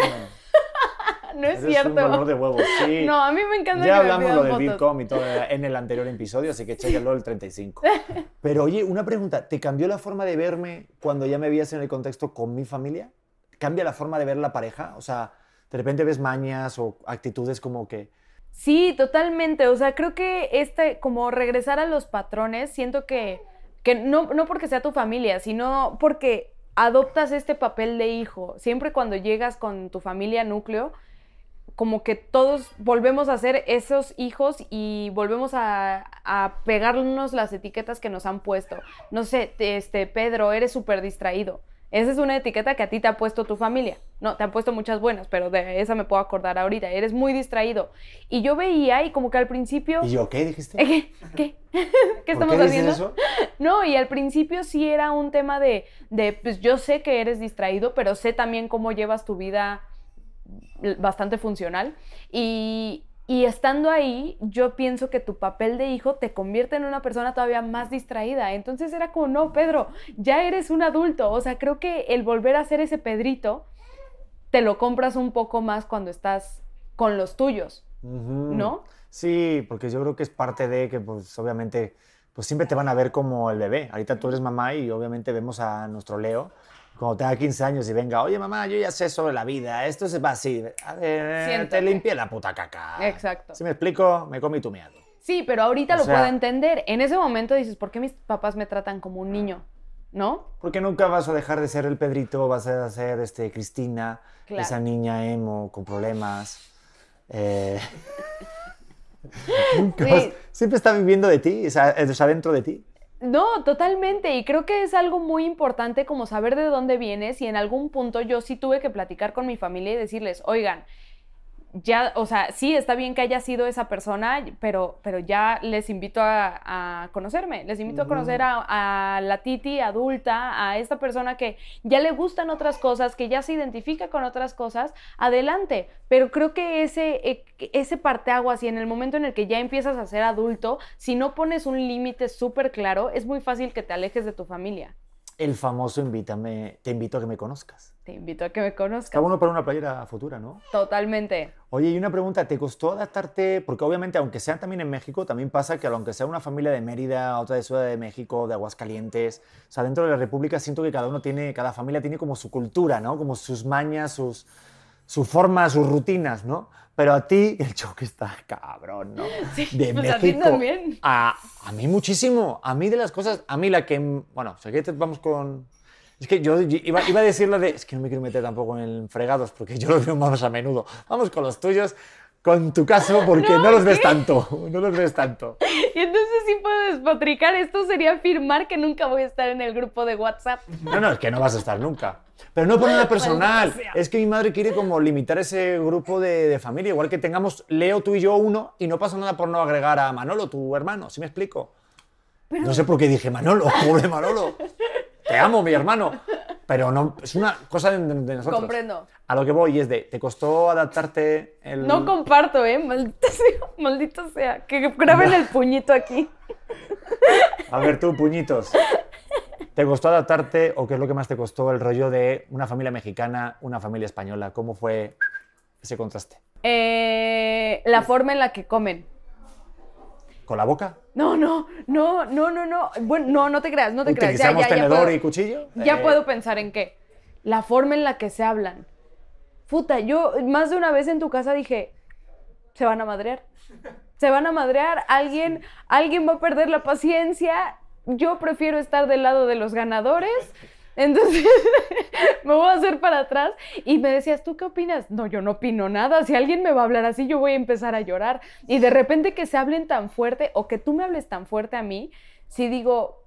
No es Eres cierto. un de huevos, sí. No, a mí me encanta Ya que me hablamos pidan lo del. Bitcom y todo en el anterior episodio, así que chéquenlo el 35. Pero oye, una pregunta, ¿te cambió la forma de verme cuando ya me veías en el contexto con mi familia? ¿Cambia la forma de ver la pareja? O sea, de repente ves mañas o actitudes como que... Sí, totalmente. O sea, creo que este, como regresar a los patrones, siento que, que no, no porque sea tu familia, sino porque adoptas este papel de hijo. Siempre cuando llegas con tu familia núcleo, como que todos volvemos a ser esos hijos y volvemos a, a pegarnos las etiquetas que nos han puesto. No sé, te- este, Pedro, eres súper distraído. Esa es una etiqueta que a ti te ha puesto tu familia. No, te han puesto muchas buenas, pero de esa me puedo acordar ahorita. Eres muy distraído. Y yo veía y como que al principio... ¿Y yo qué dijiste? ¿Qué? ¿Qué? ¿Qué ¿Por estamos qué haciendo? eso? No, y al principio sí era un tema de, de, pues yo sé que eres distraído, pero sé también cómo llevas tu vida bastante funcional. Y, y estando ahí, yo pienso que tu papel de hijo te convierte en una persona todavía más distraída. Entonces era como, no, Pedro, ya eres un adulto. O sea, creo que el volver a ser ese Pedrito, te lo compras un poco más cuando estás con los tuyos. ¿no? Sí, porque yo creo que es parte de que, pues, obviamente, pues siempre te van a ver como el bebé. Ahorita tú eres mamá y obviamente vemos a nuestro Leo cuando tenga 15 años y venga, oye mamá, yo ya sé sobre la vida, esto se va así. A ver, te limpié la puta caca. Exacto. Si me explico, me comí tu meado. Sí, pero ahorita O lo sea- puedo entender. En ese momento dices, ¿por qué mis papás me tratan como un niño? ¿No? Porque nunca vas a dejar de ser el Pedrito, vas a ser este, Cristina, Claro. esa niña emo con problemas. eh, nunca Sí. vas- siempre está viviendo de ti, o sea, dentro de ti. No, totalmente. Y creo que es algo muy importante como saber de dónde vienes y en algún punto yo sí tuve que platicar con mi familia y decirles, oigan, ya, o sea, sí, está bien que haya sido esa persona, pero, pero ya les invito a, a conocerme, les invito a conocer a, a la Titi adulta, a esta persona que ya le gustan otras cosas, que ya se identifica con otras cosas, adelante. Pero creo que ese, eh, ese parteaguas y en el momento en el que ya empiezas a ser adulto, si no pones un límite súper claro, es muy fácil que te alejes de tu familia. El famoso invítame, te invito a que me conozcas. Te invito a que me Está conozcas. bueno para una playera futura, ¿no? Totalmente. Oye, y una pregunta, ¿te costó adaptarte? Porque obviamente, aunque sea también en México, también pasa que aunque sea una familia de Mérida, otra de Ciudad de México, de Aguascalientes, o sea, dentro de la República siento que cada uno tiene, cada familia tiene como su cultura, ¿no? Como sus mañas, sus, su forma, sus rutinas, ¿no? Pero a ti el choque está cabrón, ¿no? Sí, de pues a ti México. también. A, a mí muchísimo. A mí de las cosas, a mí la que, bueno, si quieres vamos con... Es que yo iba, iba a decir la de, es que no me quiero meter tampoco en fregados porque yo los veo más a menudo. Vamos con los tuyos, con tu caso, porque no, No, los ves tanto, no los ves tanto. Y entonces sí puedo despotricar. Esto sería afirmar que nunca voy a estar en el grupo de WhatsApp. No, no, es que no vas a estar nunca. Pero no por nada personal. Maldita sea. Es que mi madre quiere como limitar ese grupo de, de familia, igual que tengamos Leo, tú y yo uno, y no pasa nada por no agregar a Manolo, tu hermano, ¿sí me explico? No sé por qué dije Manolo, pobre Manolo. Te amo, mi hermano. Pero no, es una cosa de, de nosotros. Comprendo. A lo que voy es de, ¿te costó adaptarte el... No comparto, ¿eh? Maldito sea, maldito sea. Que graben el puñito aquí. A ver tú, puñitos. ¿Te costó adaptarte o qué es lo que más te costó el rollo de una familia mexicana, una familia española? ¿Cómo fue ese contraste? Eh, la forma en la que comen. ¿Con la boca? No, no, no, no, no, no. Bueno, no, no te creas, no te creas. ¿Utilizamos tenedor puedo, y cuchillo? Ya Eh, puedo pensar en qué. La forma en la que se hablan. Puta, yo más de una vez en tu casa dije, se van a madrear. Se van a madrear, alguien, alguien va a perder la paciencia. Yo prefiero estar del lado de los ganadores. Entonces me voy a hacer para atrás y me decías, ¿tú qué opinas? No, yo no opino nada. Si alguien me va a hablar así, yo voy a empezar a llorar. Y de repente que se hablen tan fuerte o que tú me hables tan fuerte a mí, si digo,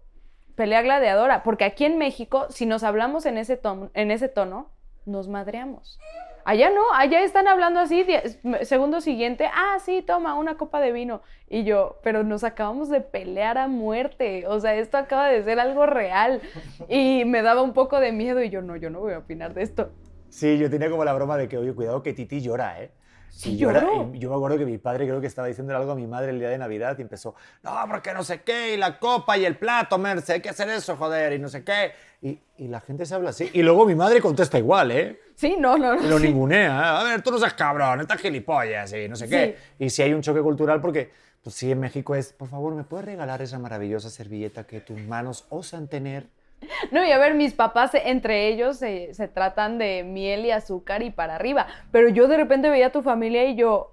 pelea gladiadora, porque aquí en México, si nos hablamos en ese, tono, en ese tono, nos madreamos. Allá no, allá están hablando así, die- segundo siguiente, ah, sí, toma una copa de vino. Y yo, pero nos acabamos de pelear a muerte, o sea, esto acaba de ser algo real. Y me daba un poco de miedo y yo, no, yo no voy a opinar de esto. Sí, yo tenía como la broma de que, oye, cuidado que Titi llora, ¿eh? Sí, Y llora- lloro. y yo me acuerdo que mi padre creo que estaba diciendo algo a mi madre el día de Navidad y empezó, no, porque no sé qué, y la copa y el plato, Merce, hay que hacer eso, joder, y no sé qué. Y, y la gente se habla así. Y luego mi madre contesta igual, ¿eh? Sí, no, no, no. lo ningunea, ¿eh? a ver, tú no seas cabrón, estás gilipollas y no sé qué. Y si hay un choque cultural porque, pues sí, en México es, por favor, ¿me puedes regalar esa maravillosa servilleta que tus manos osan tener? No, y a ver, mis papás eh, entre ellos se, se tratan de miel y azúcar y para arriba, pero yo de repente veía a tu familia y yo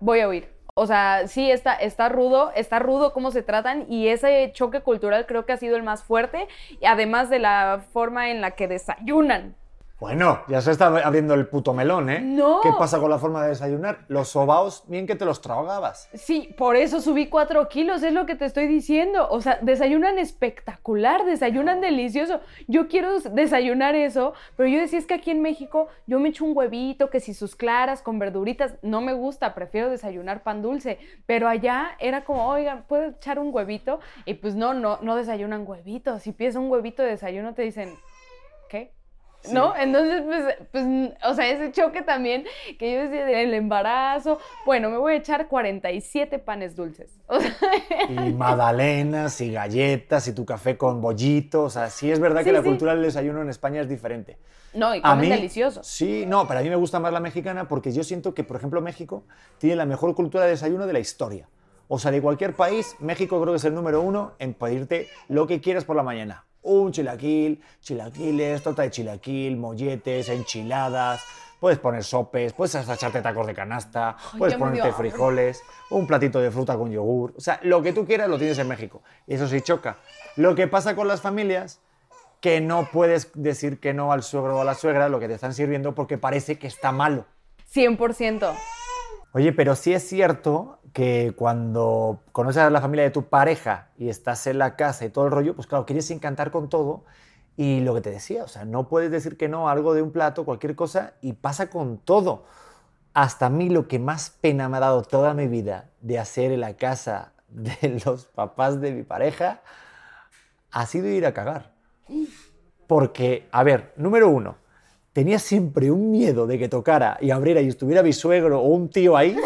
voy a huir. O sea, sí, está, está rudo, está rudo cómo se tratan y ese choque cultural creo que ha sido el más fuerte, además de la forma en la que desayunan. Bueno, ya se está abriendo el puto melón, ¿eh? No. ¿Qué pasa con la forma de desayunar? Los sobaos, bien que te los tragabas. Sí, por eso subí cuatro kilos, es lo que te estoy diciendo. O sea, desayunan espectacular, desayunan delicioso. Yo quiero desayunar eso, pero yo decía es que aquí en México yo me echo un huevito, que si sus claras con verduritas, no me gusta, prefiero desayunar pan dulce. Pero allá era como, oigan, ¿puedo echar un huevito? Y pues no, no, no desayunan huevitos. Si pides un huevito de desayuno te dicen, ¿qué? ¿No? Entonces, pues, pues, o sea, ese choque también que yo decía del embarazo, bueno, me voy a echar 47 panes dulces. O sea, Y magdalenas, y galletas, y tu café con bollito. O sea, sí es verdad que Sí, la sí. cultura del desayuno en España es diferente. no, y A comen mí, delicioso. Sí, no, pero a mí me gusta más la mexicana porque yo siento que, por ejemplo, México tiene la mejor cultura de desayuno de la historia. O sea, de cualquier país, México creo que es el número uno en pedirte lo que quieras por la mañana. Un chilaquil, chilaquiles, torta de chilaquil, molletes, enchiladas. Puedes poner sopes, puedes hasta echarte tacos de canasta, puedes ponerte frijoles, un platito de fruta con yogur. O sea, lo que tú quieras lo tienes en México. Y eso sí choca. Lo que pasa con las familias que no puedes decir que no al suegro o a la suegra lo que te están sirviendo porque parece que está malo. 100%. Oye, pero sí es cierto que cuando conoces a la familia de tu pareja y estás en la casa y todo el rollo, pues claro, quieres encantar con todo y lo que te decía, o sea, no puedes decir que no a algo de un plato, cualquier cosa, y pasa con todo. Hasta a mí lo que más pena me ha dado toda mi vida de hacer en la casa de los papás de mi pareja ha sido ir a cagar. Porque, a ver, número uno, tenía siempre un miedo de que tocara y abriera y estuviera mi suegro o un tío ahí.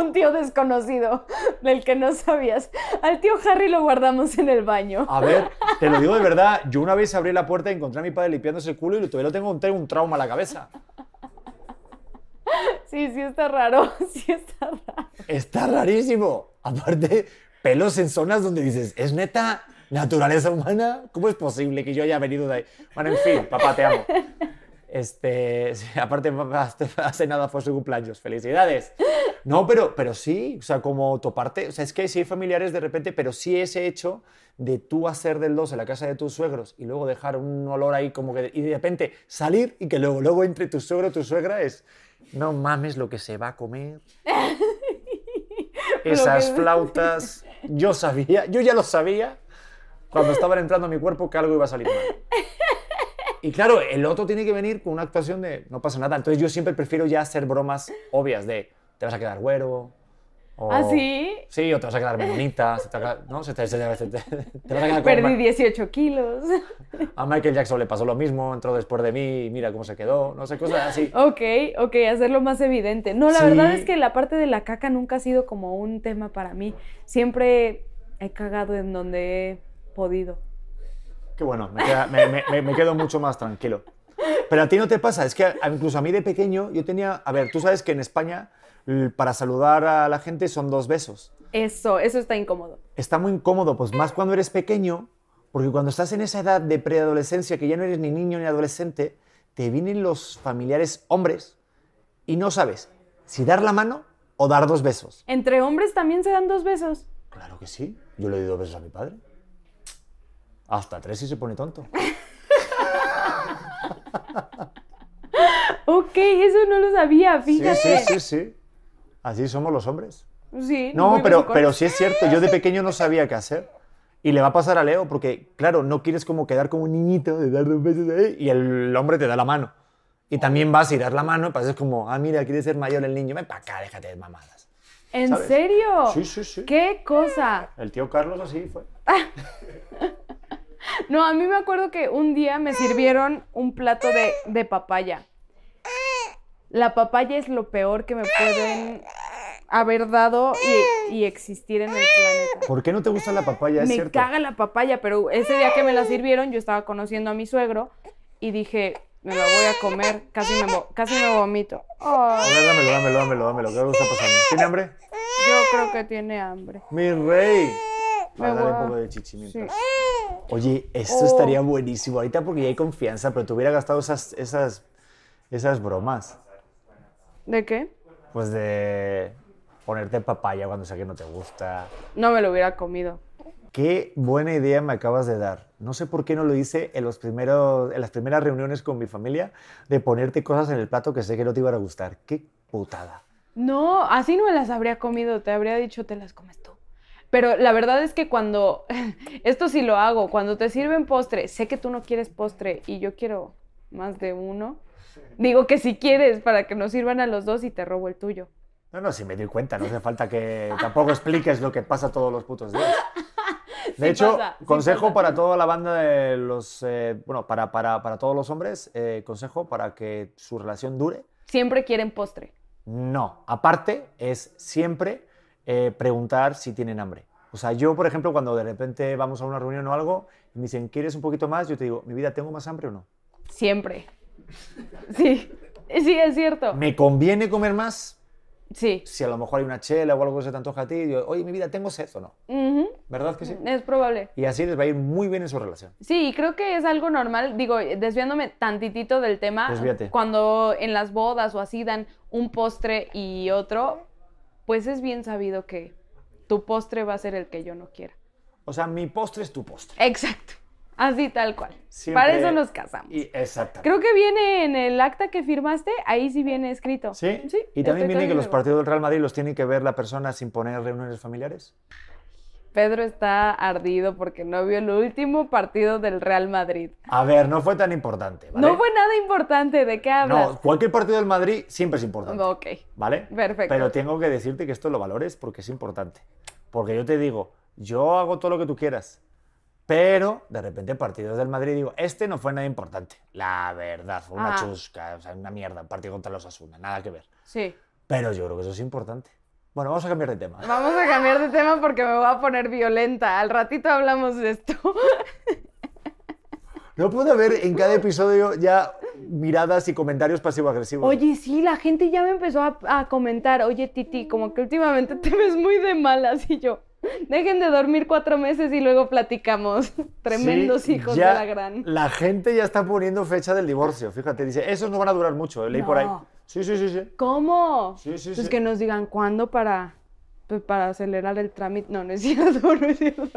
Un tío desconocido del que no sabías. Al tío Harry lo guardamos en el baño. A ver, te lo digo de verdad, yo una vez abrí la puerta y encontré a mi padre limpiándose el culo y todavía lo tengo, tengo un trauma a la cabeza. Sí, sí está raro. Sí está raro. Está rarísimo. Aparte, pelos en zonas donde dices, ¿es neta naturaleza humana? ¿Cómo es posible que yo haya venido de ahí? Bueno, en fin, papá, te amo. Este, aparte, hace, nada fue su cumpleaños. ¡Felicidades! No, pero, pero sí, o sea, como toparte, o sea, es que sí hay familiares de repente, pero sí ese hecho de tú hacer del dos en la casa de tus suegros y luego dejar un olor ahí como que, y de repente salir y que luego, luego entre tu suegro y tu suegra es, no mames lo que se va a comer. Esas flautas, yo sabía, yo ya lo sabía cuando estaban entrando a mi cuerpo que algo iba a salir mal. Y claro, el otro tiene que venir con una actuación de no pasa nada. Entonces yo siempre prefiero ya hacer bromas obvias de te vas a quedar güero, O- ¿Ah, sí? Sí, o te vas a quedar bonita, se te, ¿no? Se te, se te- te- te vas a quedar Perdí Ma- 18 kilos. A Michael Jackson le pasó lo mismo, entró después de mí y mira cómo se quedó, no sé, cosas así. Ok, ok, hacerlo más evidente. No, la Sí. verdad es que la parte de la caca nunca ha sido como un tema para mí. Siempre he cagado en donde he podido. Qué bueno, me, queda- me- me- me- me quedo mucho más tranquilo. Pero a ti no te pasa, es que incluso a mí de pequeño yo tenía, a ver, tú sabes que en España para saludar a la gente son dos besos. Eso, eso está incómodo. Está muy incómodo, pues más cuando eres pequeño, porque cuando estás en esa edad de preadolescencia, que ya no eres ni niño ni adolescente, te vienen los familiares hombres y no sabes si dar la mano o dar dos besos. Entre hombres también se dan dos besos. Claro que sí, yo le doy dos besos a mi padre. Hasta tres si se pone tonto. Ok, eso no lo sabía, Sí, fíjate. sí, sí, sí. Así somos los hombres. Sí, No, muy pero, pero sí es cierto, yo de pequeño no sabía qué hacer. Y le va a pasar a Leo, porque, claro, no quieres como quedar como un niñito de dar dos besos ahí, y el hombre te da la mano. Y también vas y das la mano, y pareces como, ah, mira, quiere ser mayor el niño, ven para acá, déjate de mamadas. ¿En ¿sabes? serio? Sí, sí, sí. ¿Qué cosa? El tío Carlos así fue. No, a mí me acuerdo que un día me sirvieron un plato de, de papaya. La papaya es lo peor que me pueden haber dado y, y existir en el planeta. ¿Por qué no te gusta la papaya? Es me cierto. caga la papaya, pero ese día que me la sirvieron, yo estaba conociendo a mi suegro y dije, me la voy a comer, casi me, casi me vomito. A ver, dámelo, dámelo, dámelo, dámelo. ¿Qué está pasando? ¿Tiene hambre? yo creo que tiene hambre. Mi rey. Me Va a voy un poco de chichi Sí. Oye, esto Oh. estaría buenísimo. Ahorita porque ya hay confianza, pero te hubiera gastado esas, esas, esas bromas. ¿De qué? Pues de ponerte papaya cuando sé que no te gusta. No me lo hubiera comido. Qué buena idea me acabas de dar. No sé por qué no lo hice en, los primeros, en las primeras reuniones con mi familia de ponerte cosas en el plato que sé que no te iban a gustar. Qué putada. No, así no me las habría comido, te habría dicho, te las comes tú. Pero la verdad es que cuando, esto sí lo hago, cuando te sirven postre, sé que tú no quieres postre y yo quiero más de uno, digo que si quieres para que nos sirvan a los dos y te robo el tuyo. No, no, si me doy cuenta, no hace falta que tampoco expliques lo que pasa todos los putos días. De Sí hecho, pasa, consejo para toda la banda de los, eh, bueno, para, para, para todos los hombres, eh, consejo para que su relación dure. Siempre quieren postre. No, aparte es siempre eh, preguntar si tienen hambre. O sea, yo, por ejemplo, cuando de repente vamos a una reunión o algo y me dicen, ¿quieres un poquito más? Yo te digo, mi vida, ¿tengo más hambre o no? Siempre. Sí, sí, es cierto. ¿Me conviene comer más? Sí. Si a lo mejor hay una chela o algo que se te antoja a ti, digo, oye, mi vida, ¿tengo sed o no? Ujú, ¿Verdad que sí? Es probable. Y así les va a ir muy bien en su relación. Sí, y creo que es algo normal, digo, desviándome tantitito del tema, Desvíate. cuando en las bodas o así dan un postre y otro, pues es bien sabido que tu postre va a ser el que yo no quiera. O sea, mi postre es tu postre. Exacto, así tal cual. Siempre- Para eso nos casamos. Y exactamente. Creo que viene en el acta que firmaste, ahí sí viene escrito. ¿Sí? Sí. Y también viene que los partidos del Real Madrid los tiene que ver la persona sin poner reuniones familiares. Pedro está ardido porque no vio el último partido del Real Madrid. A ver, no fue tan importante, ¿vale? No fue nada importante, ¿de qué hablas? No, cualquier partido del Madrid siempre es importante. Ok. ¿Vale? Perfecto. Pero tengo que decirte que esto lo valores porque es importante. Porque yo te digo, yo hago todo lo que tú quieras. Pero de repente partidos del Madrid digo, este no fue nada importante. La verdad, fue una Ah. chusca, o sea, una mierda, partido contra los Asuna, nada que ver. Sí. Pero yo creo que eso es importante. Bueno, vamos a cambiar de tema. Vamos a cambiar de tema porque me voy a poner violenta. Al ratito hablamos de esto. No puede haber en cada episodio ya miradas y comentarios pasivo-agresivos. Oye, sí, la gente ya me empezó a, a comentar. Oye, Titi, como que últimamente te ves muy de malas. Y yo, dejen de dormir cuatro meses y luego platicamos. Tremendos Sí, hijos ya de la gran. La gente ya está poniendo fecha del divorcio. Fíjate, dice, esos no van a durar mucho. Leí por ahí. No. Sí, sí, sí, sí. ¿Cómo? Sí, sí, Pues sí. que nos digan cuándo para, pues, para acelerar el trámite. No, no es cierto, no es cierto.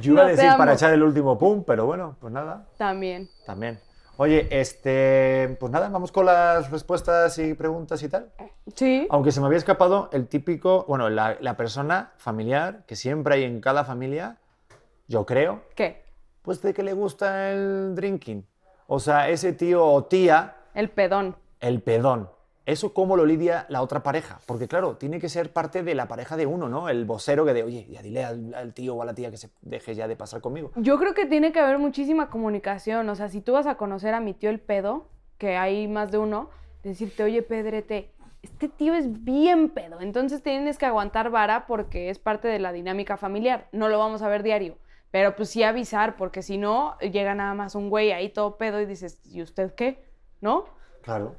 Yo iba No, a decir para echar el último pum, pero bueno, pues nada, También. también. Oye, este, pues nada, vamos con las respuestas y preguntas y tal. Sí. Aunque se me había escapado el típico, bueno, la, la persona familiar que siempre hay en cada familia, yo creo, ¿Qué? pues de que le gusta el drinking. O sea, ese tío o tía, El pedón. el pedón. ¿Eso cómo lo lidia la otra pareja? Porque claro, tiene que ser parte de la pareja de uno, ¿no? El vocero que de, oye, ya dile al, al tío o a la tía que se deje ya de pasar conmigo. Yo creo que tiene que haber muchísima comunicación. O sea, si tú vas a conocer a mi tío el pedo, que hay más de uno, decirte, oye, Pedrete, este tío es bien pedo. Entonces tienes que aguantar vara porque es parte de la dinámica familiar. No lo vamos a ver diario. Pero pues sí avisar, porque si no, llega nada más un güey ahí todo pedo y dices, ¿y usted qué? ¿No? Claro.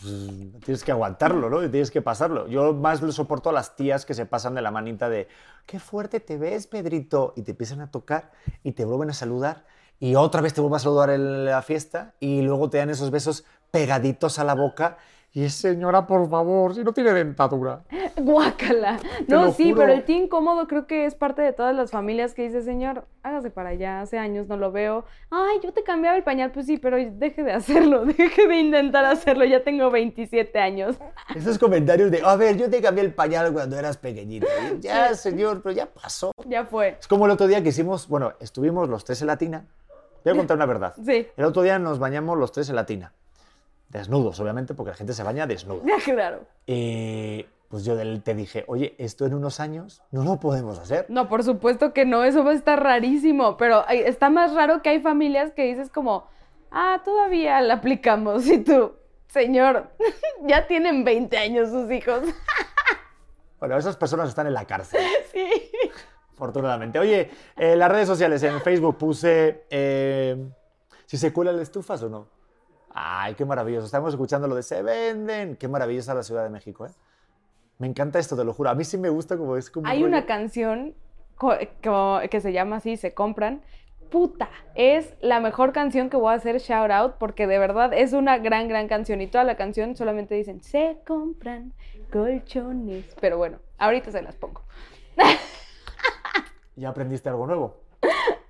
Pues, tienes que aguantarlo, ¿no? Tienes que pasarlo. Yo más lo soporto a las tías que se pasan de la manita de, qué fuerte te ves, Pedrito, y te empiezan a tocar y te vuelven a saludar y otra vez te vuelven a saludar en la fiesta y luego te dan esos besos pegaditos a la boca y es señora, por favor, si no tiene dentadura. Guácala. No, sí, pero el tío incómodo creo que es parte de todas las familias que dice, señor, hágase para allá, hace años no lo veo. Ay, yo te cambiaba el pañal, pues sí, pero deje de hacerlo, deje de intentar hacerlo, ya tengo 27 años. Esos comentarios de, a ver, yo te cambié el pañal cuando eras pequeñito. Ya, señor, pero ya pasó. Ya fue. Es como el otro día que hicimos, bueno, estuvimos los tres en Latina. Voy a contar una verdad. Sí. El otro día nos bañamos los tres en Latina desnudos, obviamente, porque la gente se baña desnudo. Claro. Y pues yo te dije, oye, esto en unos años no lo podemos hacer. No, por supuesto que no, eso va a estar rarísimo, pero está más raro que hay familias que dices como, ah, todavía la aplicamos y tú, señor, ya tienen 20 años sus hijos. Bueno, esas personas están en la cárcel. Sí. Afortunadamente. Oye, en las redes sociales, en Facebook puse eh, si se cuelan estufas o no. Ay, qué maravilloso. Estamos escuchando lo de se venden. Qué maravillosa la Ciudad de México, ¿eh? Me encanta esto, te lo juro. A mí sí me gusta como es como... Hay una canción que se llama así, Se Compran. Puta, es la mejor canción que voy a hacer shout out porque de verdad es una gran, gran canción. Y toda la canción solamente dicen, se compran colchones. Pero bueno, ahorita se las pongo. ¿Ya aprendiste algo nuevo?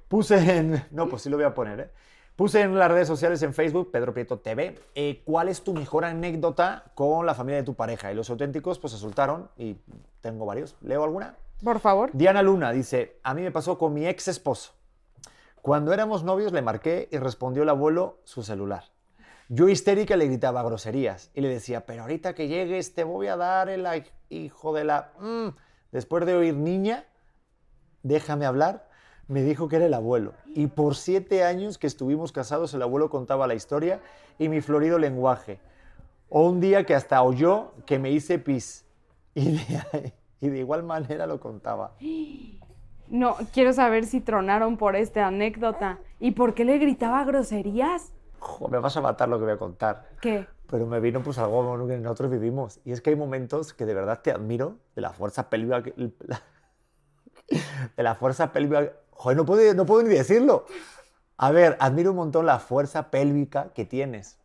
Puse en... No, pues sí lo voy a poner, ¿eh? Puse en las redes sociales en Facebook, Pedro Prieto TV, eh, cuál es tu mejor anécdota con la familia de tu pareja. Y los auténticos pues se soltaron y tengo varios. ¿Leo alguna? Por favor. Diana Luna dice, a mí me pasó con mi ex esposo. Cuando éramos novios le marqué y respondió el abuelo su celular. Yo histérica le gritaba groserías y le decía, pero ahorita que llegues te voy a dar el hijo de la... Mm". Después de oír niña, déjame hablar, me dijo que era el abuelo. Y por siete años que estuvimos casados, el abuelo contaba la historia y mi florido lenguaje. O un día que hasta oyó que me hice pis. Y de, igual manera lo contaba. No, quiero saber si tronaron por esta anécdota. ¿Y por qué le gritaba groserías? me vas a matar lo que voy a contar. ¿Qué? Pero me vino pues algo que nosotros vivimos. Y es que hay momentos que de verdad te admiro de la fuerza pélvica, de la fuerza pélvica Joder, no puedo, no puedo ni decirlo. A ver, admiro un montón la fuerza pélvica que tienes.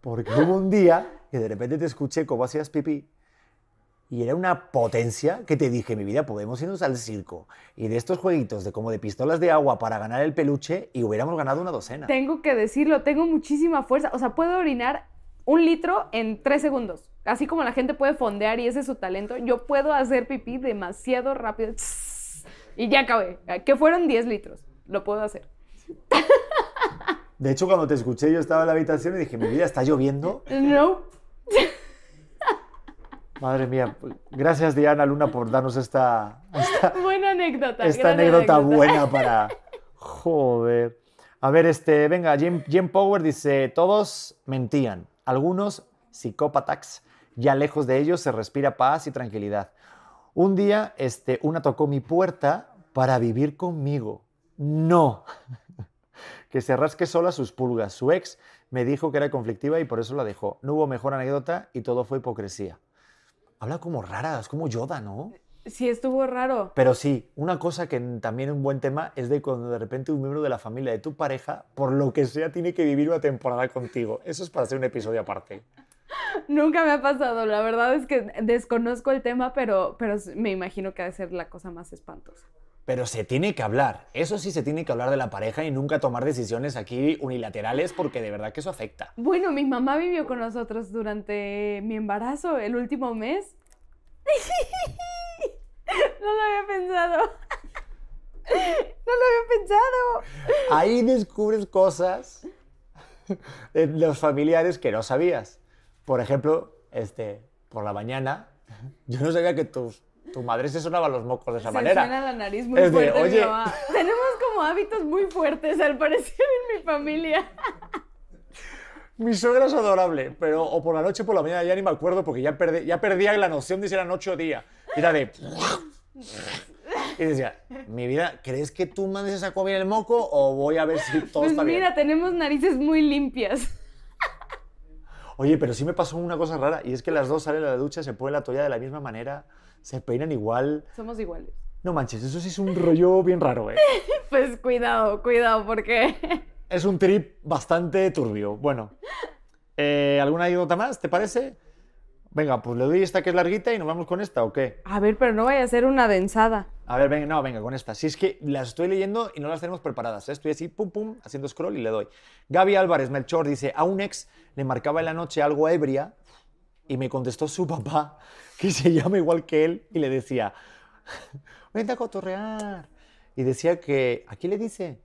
Porque hubo un día que de repente te escuché cómo hacías pipí y era una potencia que te dije, mi vida, podemos irnos al circo y de estos jueguitos de como de pistolas de agua para ganar el peluche y hubiéramos ganado una docena. Tengo que decirlo, tengo muchísima fuerza. O sea, puedo orinar un litro en tres segundos. Así como la gente puede fondear y ese es su talento, yo puedo hacer pipí demasiado rápido. Y ya acabé. Que fueron 10 litros. Lo puedo hacer. De hecho, cuando te escuché, yo estaba en la habitación y dije, mi vida, ¿está lloviendo? No. Madre mía, gracias Diana Luna por darnos esta, buena anécdota. Esta anécdota, buena para... Joder. A ver, este, venga, Jim, Jim Power dice, todos mentían, algunos psicópatas, ya lejos de ellos se respira paz y tranquilidad. Un día, este, una tocó mi puerta para vivir conmigo. No. que se rasque sola sus pulgas. Su ex me dijo que era conflictiva y por eso la dejó. No hubo mejor anécdota y todo fue hipocresía. Habla como rara, es como Yoda, ¿no? Sí, estuvo raro. Pero sí, una cosa que también es un buen tema es de cuando de repente un miembro de la familia de tu pareja, por lo que sea, tiene que vivir una temporada contigo. Eso es para hacer un episodio aparte. Nunca me ha pasado, la verdad es que desconozco el tema, pero, pero me imagino que ha de ser la cosa más espantosa. Pero se tiene que hablar, eso sí se tiene que hablar de la pareja y nunca tomar decisiones aquí unilaterales porque de verdad que eso afecta. Bueno, mi mamá vivió con nosotros durante mi embarazo, el último mes. no lo había pensado. No lo había pensado. Ahí descubres cosas de los familiares que no sabías. Por ejemplo, este, por la mañana, yo no sabía que tu, tu madre se sonaba los mocos de esa Se manera. suena la nariz muy Es de, fuerte, mi oye. mamá. Tenemos como hábitos muy fuertes, al parecer, en mi familia. Mi suegra es adorable, pero o por la noche o por la mañana ya ni me acuerdo porque ya, perdí, ya perdía la noción de si era noche o día. Era de... Y decía, mi vida, ¿crees que tú mandes a comer el moco o voy a ver si todo Pues está bien? mira, tenemos narices muy limpias. Oye, pero sí me pasó una cosa rara y es que las dos salen a la ducha, se ponen la toalla de la misma manera, se peinan igual. Somos iguales. No manches, eso sí es un rollo bien raro, ¿eh? Pues cuidado, cuidado, porque Es un trip bastante turbio. Bueno, eh, ¿alguna anécdota más, te parece? Venga, pues le doy esta que es larguita y nos vamos con esta, ¿o qué? A ver, pero no vaya a ser una densada. A ver, venga, no, venga, con esta. Si es que las estoy leyendo y no las tenemos preparadas. ¿eh? Estoy así, pum, pum, haciendo scroll y le doy. Gaby Álvarez Melchor dice, a un ex le marcaba en la noche algo ebria y me contestó su papá, que se llama igual que él, y le decía, vente a cotorrear. Y decía que, ¿a quién le dice?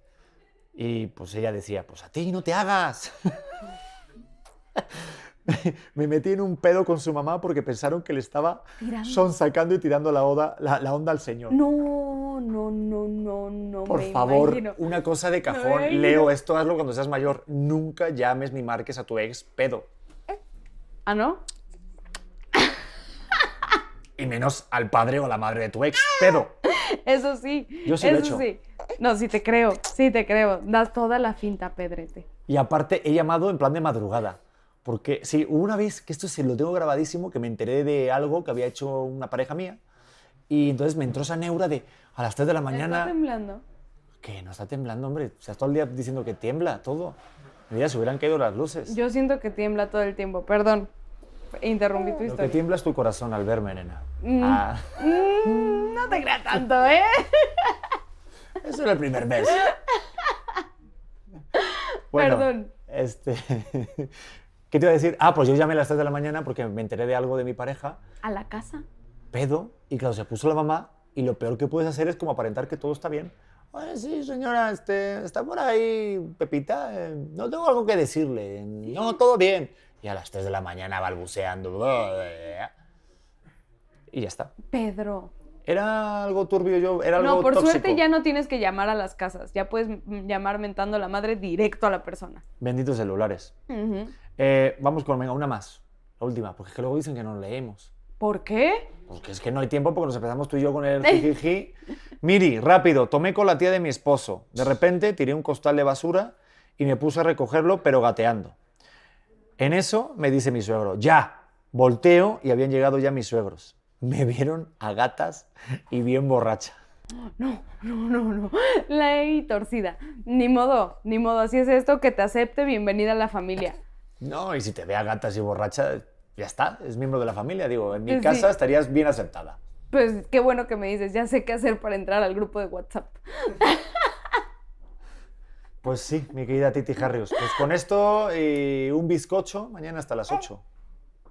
Y pues ella decía, pues a ti no te hagas. me metí en un pedo con su mamá porque pensaron que le estaba Tirando. sonsacando y tirando la, oda- la- la onda al señor. No, no, no, no, no. Por me favor, imagino. una cosa de Me cajón. imagino. Leo, esto hazlo cuando seas mayor. Nunca llames ni marques a tu ex pedo. ¿Ah, no? Y menos al padre o a la madre de tu ex pedo. Eso sí. Yo sí lo he eso hecho. sí. No, sí te creo, sí te creo. Das toda la finta, Pedrete. Y aparte, he llamado en plan de madrugada. Porque sí, hubo una vez, que esto se lo tengo grabadísimo, que me enteré de algo que había hecho una pareja mía. Y entonces me entró esa neura de a las 3 de la ¿Está mañana. temblando? Que no está temblando, hombre. O sea, todo el día diciendo que tiembla todo. Mira, se hubieran caído las luces. Yo siento que tiembla todo el tiempo. Perdón, interrumpí tu Lo que historia. tiembla es tu corazón al verme, nena. Mm. Ah, Mm, no te creas tanto, ¿eh? eso era el primer mes. Bueno, Perdón. Este, ¿Qué te iba a decir? Ah, pues yo llamé a las 3 de la mañana porque me enteré de algo de mi pareja, ¿A la casa? pedo, y claro, se puso la mamá, y lo peor que puedes hacer es como aparentar que todo está bien. Oye, sí, señora, este, está por ahí Pepita, eh, no tengo algo que decirle, no, todo bien. Y a las 3 de la mañana balbuceando. Y ya está. Pedro. Era algo turbio yo, era algo No, por tóxico. suerte ya no tienes que llamar a las casas. Ya puedes llamar mentando a la madre directo a la persona. Benditos celulares. Ujú. Eh, vamos con, venga, una más. La última, porque es que luego dicen que no leemos. ¿Por qué? Porque es que no hay tiempo porque nos empezamos tú y yo con el jijiji. Miri, rápido, tomé con la tía de mi esposo. De repente tiré un costal de basura y me puse a recogerlo, pero gateando. En eso me dice mi suegro, ya, volteo y habían llegado ya mis suegros. Me vieron a gatas y bien borracha. No, no, no, no. La he torcida. Ni modo, ni modo. Así es esto, que te acepte, bienvenida a la familia. No, y si te ve a gatas y borracha, ya está, es miembro de la familia. Digo, en mi Sí. casa estarías bien aceptada. Pues qué bueno que me dices, ya sé qué hacer para entrar al grupo de WhatsApp. Pues sí, mi querida Titi Harrios. Pues con esto y un bizcocho, mañana hasta las 8.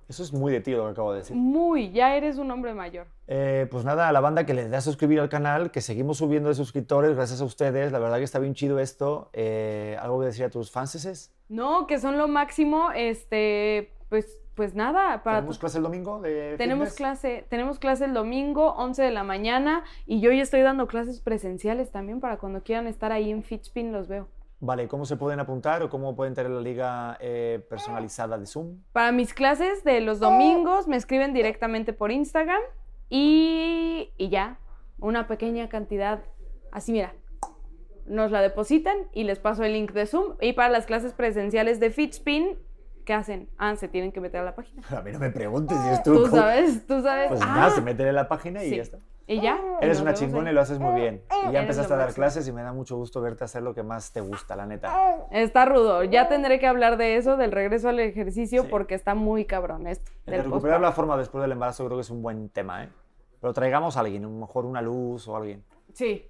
Eso es muy de ti lo que acabo de decir. Muy, ya eres un hombre mayor. Eh, pues nada, a la banda que le dé a suscribir al canal, que seguimos subiendo de suscriptores gracias a ustedes. La verdad que está bien chido esto. Eh, ¿Algo que decir a tus fanses? No, que son lo máximo, este, pues, pues nada, para ¿Tenemos clase el domingo de Tenemos fitness? clase, tenemos clase el domingo, 11 de la mañana, y yo ya estoy dando clases presenciales también para cuando quieran estar ahí en Fitspin, los veo. Vale, ¿cómo se pueden apuntar o cómo pueden tener la liga eh, personalizada de Zoom? Para mis clases de los domingos me escriben directamente por Instagram y, y ya, una pequeña cantidad, así mira, nos la depositan y les paso el link de Zoom. Y para las clases presenciales de Fitspin, ¿qué hacen? Ah, se tienen que meter a la página. A mí no me preguntes si es tú. Tú sabes, tú sabes. Pues Ah, nada, se meten en la página y sí. ya está. Y ya. Eres nos una chingona y lo haces muy bien. Y ya Eres empezaste a dar clases y me da mucho gusto verte hacer lo que más te gusta, la neta. Está rudo. Ya tendré que hablar de eso, del regreso al ejercicio, Sí. porque está muy cabrón esto. El recuperar la forma después del embarazo creo que es un buen tema, ¿eh? Pero traigamos a alguien, a lo mejor una luz o alguien. Sí,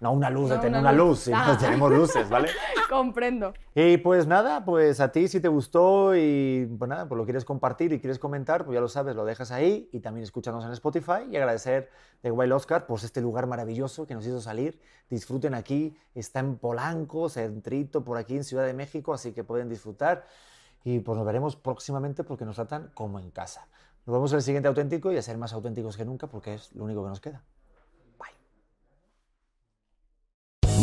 No una luz de No, tener una luz. luz, Ah. tenemos luces, ¿vale? comprendo. Y pues nada, pues a ti si te gustó y pues nada, pues lo quieres compartir y quieres comentar, pues ya lo sabes, lo dejas ahí y también escúchanos en Spotify y agradecer de Wild Oscar por este lugar maravilloso que nos hizo salir. Disfruten aquí, está en Polanco, centrito por aquí en Ciudad de México, así que pueden disfrutar. y pues nos veremos próximamente porque nos tratan como en casa. Nos vemos en el siguiente auténtico y a ser más auténticos que nunca porque es lo único que nos queda.